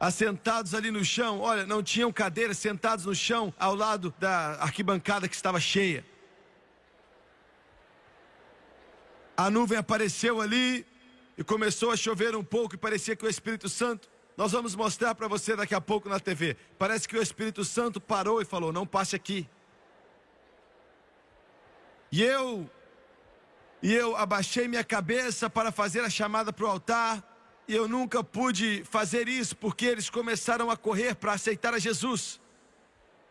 Assentados ali no chão, olha, não tinham cadeiras, sentados no chão, ao lado da arquibancada que estava cheia. A nuvem apareceu ali e começou a chover um pouco, e parecia que o Espírito Santo nós vamos mostrar para você daqui a pouco na TV. Parece que o Espírito Santo parou e falou: Não passe aqui. E eu, e eu abaixei minha cabeça para fazer a chamada para o altar. E eu nunca pude fazer isso porque eles começaram a correr para aceitar a Jesus.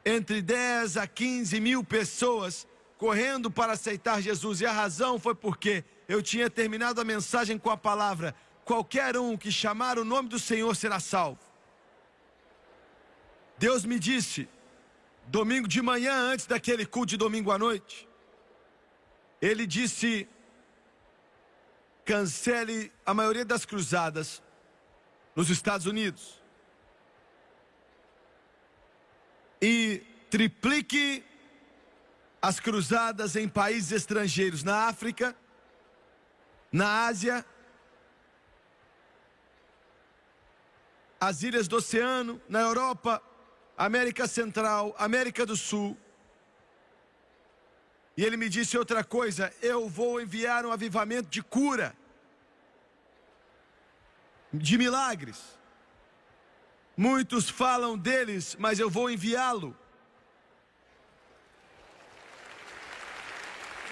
Entre 10 a 15 mil pessoas correndo para aceitar Jesus. E a razão foi porque eu tinha terminado a mensagem com a palavra: qualquer um que chamar o nome do Senhor será salvo. Deus me disse, domingo de manhã, antes daquele culto de domingo à noite, Ele disse: cancele a maioria das cruzadas nos Estados Unidos e triplique as cruzadas em países estrangeiros, na África, na Ásia as ilhas do oceano, na Europa, América Central, América do Sul. E ele me disse outra coisa: eu vou enviar um avivamento de cura, de milagres. Muitos falam deles, mas eu vou enviá-lo.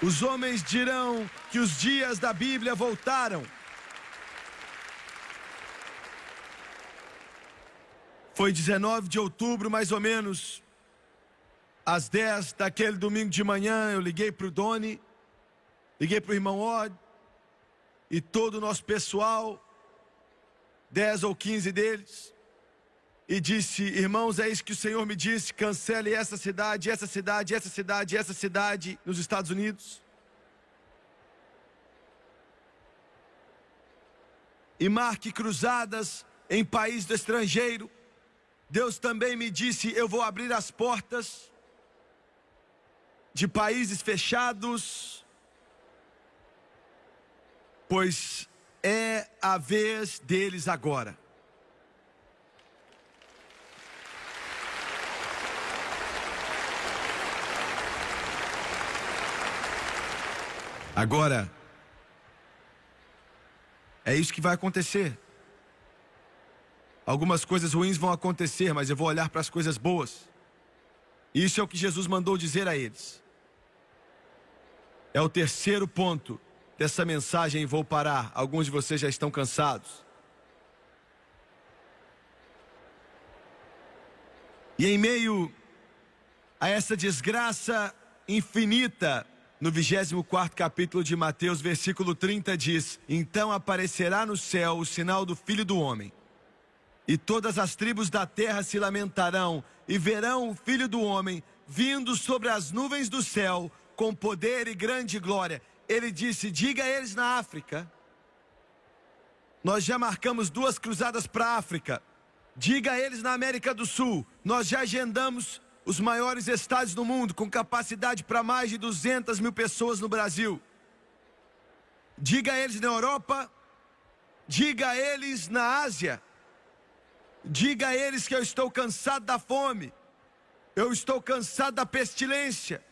Os homens dirão que os dias da Bíblia voltaram. Foi 19 de outubro, mais ou menos, às 10 daquele domingo de manhã, eu liguei para o Doni, liguei para o irmão Odd e todo o nosso pessoal, 10 ou 15 deles, e disse: Irmãos, é isso que o Senhor me disse: cancele essa cidade, essa cidade, essa cidade, essa cidade nos Estados Unidos. E marque cruzadas em país do estrangeiro Deus também me disse: Eu vou abrir as portas de países fechados, pois é a vez deles agora. Agora, é isso que vai acontecer. Algumas coisas ruins vão acontecer, mas eu vou olhar para as coisas boas. Isso é o que Jesus mandou dizer a eles. É o terceiro ponto dessa mensagem vou parar. Alguns de vocês já estão cansados. E em meio a essa desgraça infinita, no 24 capítulo de Mateus, versículo 30 diz: Então aparecerá no céu o sinal do Filho do Homem, e todas as tribos da terra se lamentarão, e verão o Filho do Homem vindo sobre as nuvens do céu, com poder e grande glória. Ele disse: Diga a eles na África. Nós já marcamos duas cruzadas para a África. Diga a eles na América do Sul. Nós já agendamos os maiores estádios do mundo, com capacidade para mais de 200 mil pessoas no Brasil. Diga a eles na Europa, diga a eles na Ásia, diga a eles que eu estou cansado da fome, eu estou cansado da pestilência,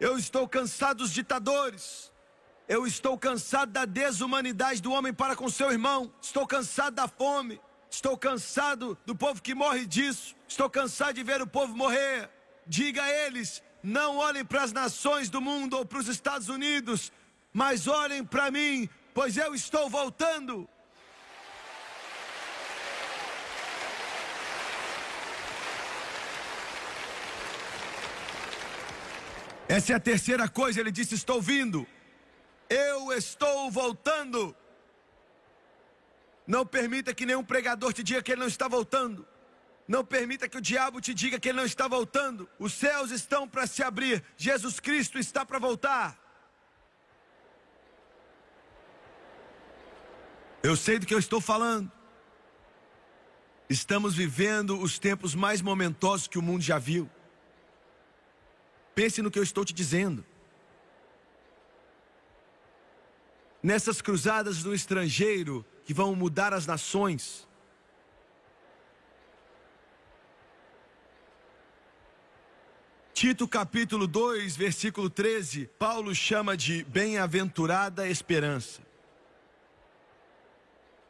eu estou cansado dos ditadores, eu estou cansado da desumanidade do homem para com seu irmão, estou cansado da fome, Estou cansado do povo que morre disso. Estou cansado de ver o povo morrer. Diga a eles: não olhem para as nações do mundo ou para os Estados Unidos, mas olhem para mim, pois eu estou voltando. Essa é a terceira coisa, ele disse: Estou vindo, eu estou voltando. Não permita que nenhum pregador te diga que ele não está voltando. Não permita que o diabo te diga que ele não está voltando. Os céus estão para se abrir. Jesus Cristo está para voltar. Eu sei do que eu estou falando. Estamos vivendo os tempos mais momentosos que o mundo já viu. Pense no que eu estou te dizendo. Nessas cruzadas no estrangeiro, que vão mudar as nações. Tito capítulo 2, versículo 13, Paulo chama de bem-aventurada esperança.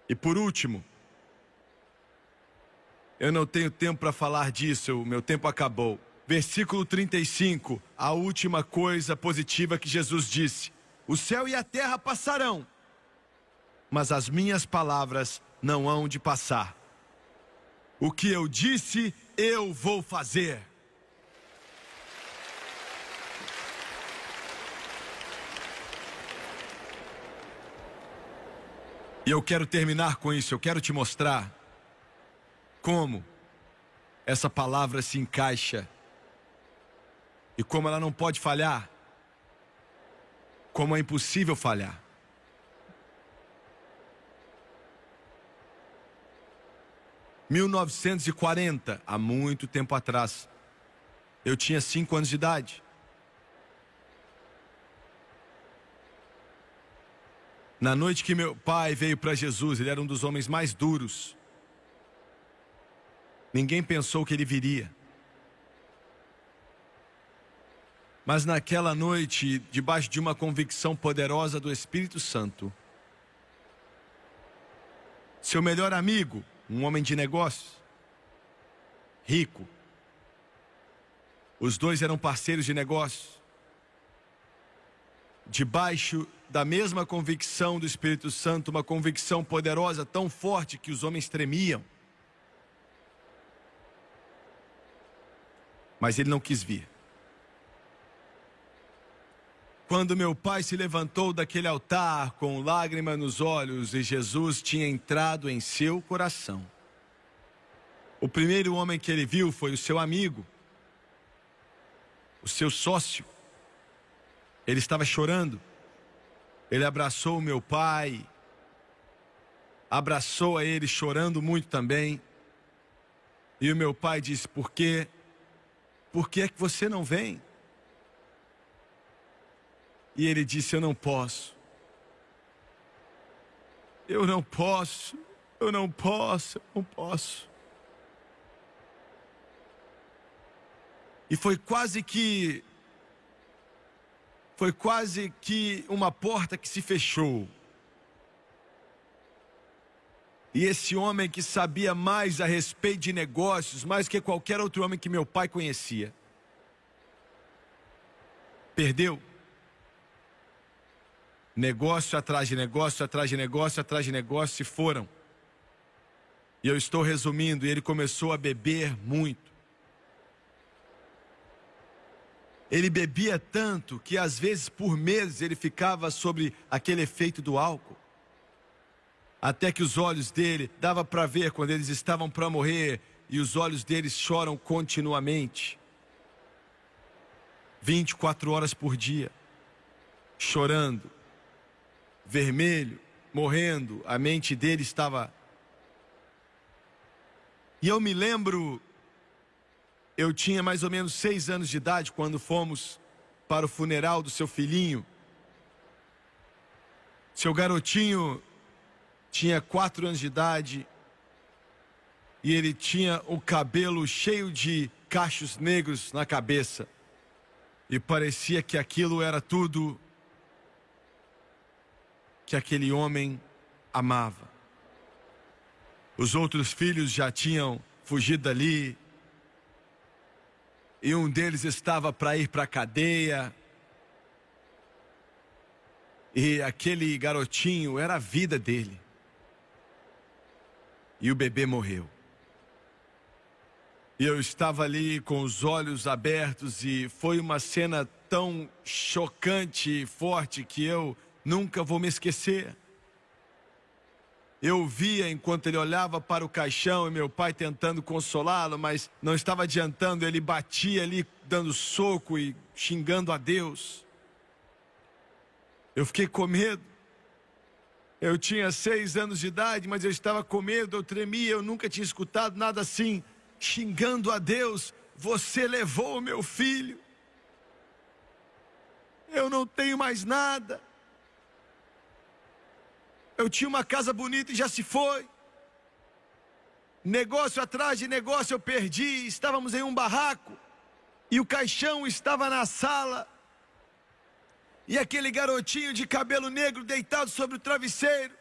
E por último, eu não tenho tempo para falar disso, o meu tempo acabou. Versículo 35, a última coisa positiva que Jesus disse: O céu e a terra passarão, mas as minhas palavras não hão de passar. O que eu disse, eu vou fazer. E eu quero terminar com isso, eu quero te mostrar como essa palavra se encaixa e como ela não pode falhar, como é impossível falhar. 1940, há muito tempo atrás. Eu tinha cinco anos de idade. Na noite que meu pai veio para Jesus, ele era um dos homens mais duros. Ninguém pensou que ele viria. Mas naquela noite, debaixo de uma convicção poderosa do Espírito Santo, seu melhor amigo, um homem de negócios, rico. Os dois eram parceiros de negócios. Debaixo da mesma convicção do Espírito Santo, uma convicção poderosa, tão forte que os homens tremiam. Mas ele não quis vir. Quando meu pai se levantou daquele altar com lágrima nos olhos e Jesus tinha entrado em seu coração, o primeiro homem que ele viu foi o seu amigo, o seu sócio. Ele estava chorando. Ele abraçou o meu pai, abraçou a ele chorando muito também. E o meu pai disse: Por quê? Por que é que você não vem? E ele disse: Eu não posso. Eu não posso. Eu não posso. Eu não posso. E foi quase que Foi quase que uma porta que se fechou. E esse homem que sabia mais a respeito de negócios, mais que qualquer outro homem que meu pai conhecia, perdeu. Negócio atrás de negócio, atrás de negócio, atrás de negócio, se foram. E eu estou resumindo, e ele começou a beber muito. Ele bebia tanto que às vezes por meses ele ficava sobre aquele efeito do álcool até que os olhos dele dava para ver quando eles estavam para morrer e os olhos deles choram continuamente. 24 horas por dia, chorando, vermelho, morrendo, a mente dele estava. E eu me lembro, eu tinha mais ou menos seis anos de idade quando fomos para o funeral do seu filhinho. Seu garotinho tinha quatro anos de idade e ele tinha o cabelo cheio de cachos negros na cabeça e parecia que aquilo era tudo que aquele homem amava. Os outros filhos já tinham fugido dali e um deles estava para ir para a cadeia. E aquele garotinho era a vida dele e o bebê morreu. E eu estava ali com os olhos abertos e foi uma cena tão chocante e forte que eu nunca vou me esquecer. Eu via enquanto ele olhava para o caixão e meu pai tentando consolá-lo, mas não estava adiantando, ele batia ali dando soco e xingando a Deus. Eu fiquei com medo. Eu tinha seis anos de idade, mas eu estava com medo, eu tremia, eu nunca tinha escutado nada assim, xingando a Deus: Você levou o meu filho, eu não tenho mais nada. Eu tinha uma casa bonita e já se foi. Negócio atrás de negócio eu perdi. Estávamos em um barraco e o caixão estava na sala. E aquele garotinho de cabelo negro deitado sobre o travesseiro.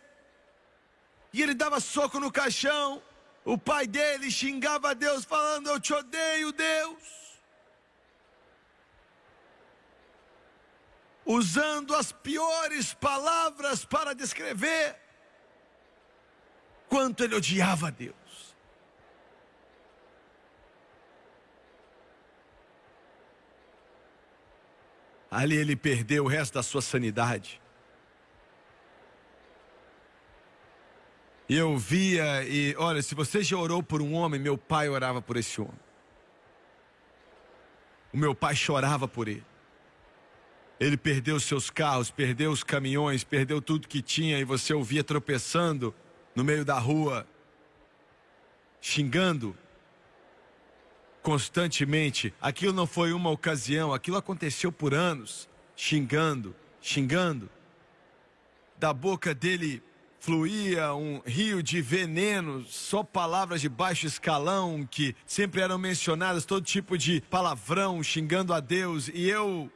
E ele dava soco no caixão. O pai dele xingava a Deus, falando: Eu te odeio, Deus. Usando as piores palavras para descrever quanto ele odiava a Deus. Ali ele perdeu o resto da sua sanidade. E eu via, e olha, se você já orou por um homem, meu pai orava por esse homem. O meu pai chorava por ele. Ele perdeu seus carros, perdeu os caminhões, perdeu tudo que tinha, e você ouvia tropeçando no meio da rua, xingando, constantemente. Aquilo não foi uma ocasião, aquilo aconteceu por anos, xingando, xingando. Da boca dele fluía um rio de veneno, só palavras de baixo escalão que sempre eram mencionadas, todo tipo de palavrão, xingando a Deus. E eu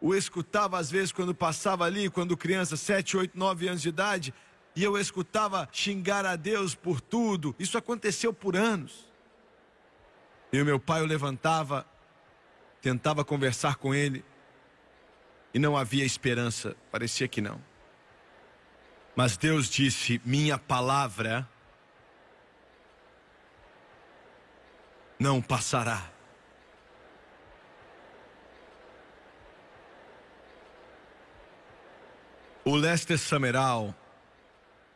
o escutava às vezes quando passava ali, quando criança, 7, 8, 9 anos de idade, e eu escutava xingar a Deus por tudo. Isso aconteceu por anos. E o meu pai o levantava, tentava conversar com ele, e não havia esperança, parecia que não. Mas Deus disse: Minha palavra não passará. O Lester Sameral,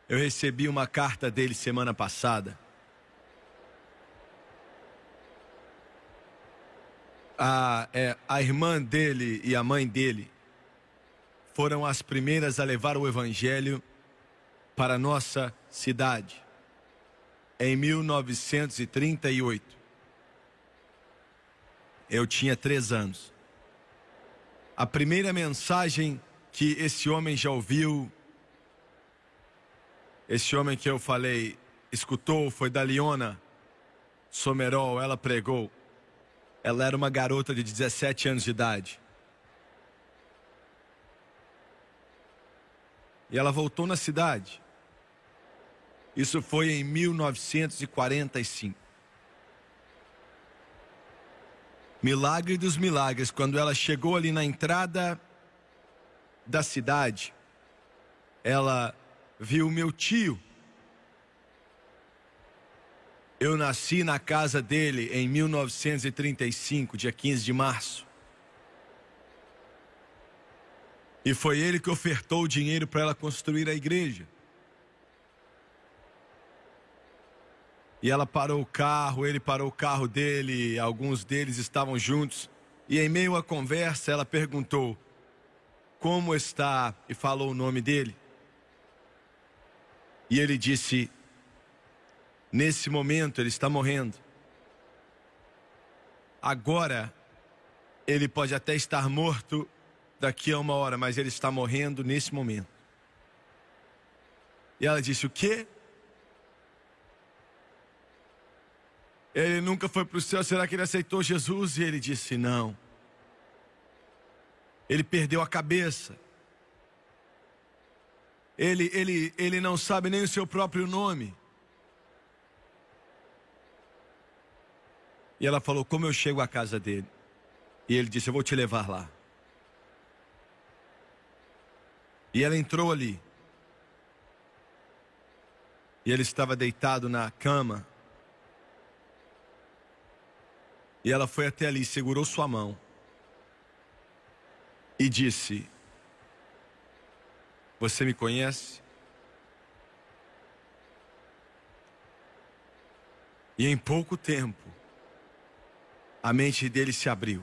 eu recebi uma carta dele semana passada. a, é, a irmã dele e a mãe dele foram as primeiras a levar o evangelho para nossa cidade em 1938. Eu tinha três anos. A primeira mensagem que esse homem já ouviu, esse homem que eu falei escutou foi da Liona Somerol, ela pregou. Ela era uma garota de 17 anos de idade. E ela voltou na cidade. Isso foi em 1945. Milagre dos milagres, quando ela chegou ali na entrada da cidade, ela viu meu tio. Eu nasci na casa dele em 1935, dia 15 de março. E foi ele que ofertou o dinheiro para ela construir a igreja. E ela parou o carro, ele parou o carro dele, alguns deles estavam juntos. E em meio à conversa, ela perguntou: Como está? E falou o nome dele. E ele disse: Nesse momento ele está morrendo. Agora, ele pode até estar morto daqui a uma hora, mas ele está morrendo nesse momento. E ela disse: O quê? Ele nunca foi para o céu, será que ele aceitou Jesus? E ele disse: Não. Ele perdeu a cabeça. Ele, ele, ele não sabe nem o seu próprio nome. E ela falou: Como eu chego à casa dele? E ele disse: Eu vou te levar lá. E ela entrou ali. E ele estava deitado na cama, E ela foi até ali, segurou sua mão e disse: Você me conhece? E em pouco tempo, a mente dele se abriu.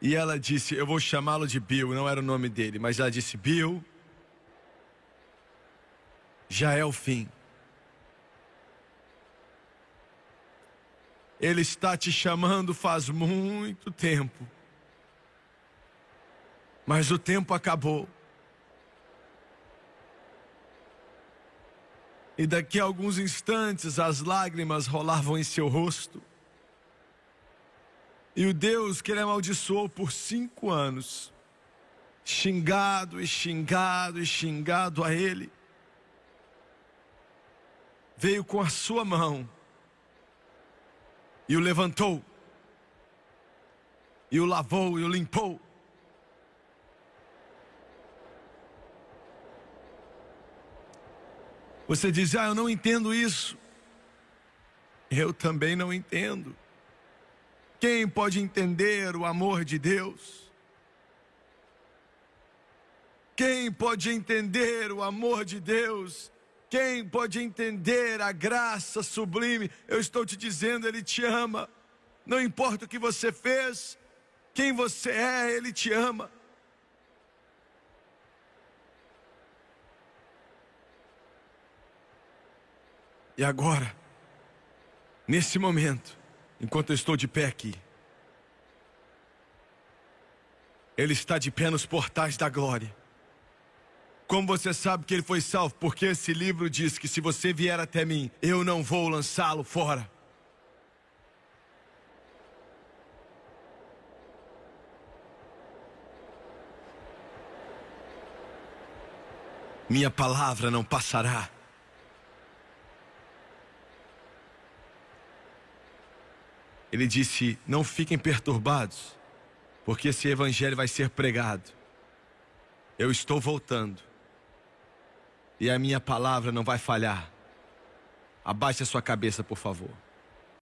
E ela disse: Eu vou chamá-lo de Bill, não era o nome dele, mas ela disse: Bill, já é o fim. Ele está te chamando faz muito tempo. Mas o tempo acabou. E daqui a alguns instantes as lágrimas rolavam em seu rosto. E o Deus que ele amaldiçoou por cinco anos, xingado e xingado e xingado a ele, veio com a sua mão e o levantou, e o lavou, e o limpou. Você diz, ah, eu não entendo isso. Eu também não entendo. Quem pode entender o amor de Deus? Quem pode entender o amor de Deus? Quem pode entender a graça sublime? Eu estou te dizendo, Ele te ama. Não importa o que você fez, quem você é, Ele te ama. E agora, nesse momento, enquanto eu estou de pé aqui, Ele está de pé nos portais da glória. Como você sabe que ele foi salvo? Porque esse livro diz que se você vier até mim, eu não vou lançá-lo fora. Minha palavra não passará. Ele disse: Não fiquem perturbados, porque esse evangelho vai ser pregado. Eu estou voltando e a minha palavra não vai falhar. Abaixe a sua cabeça, por favor.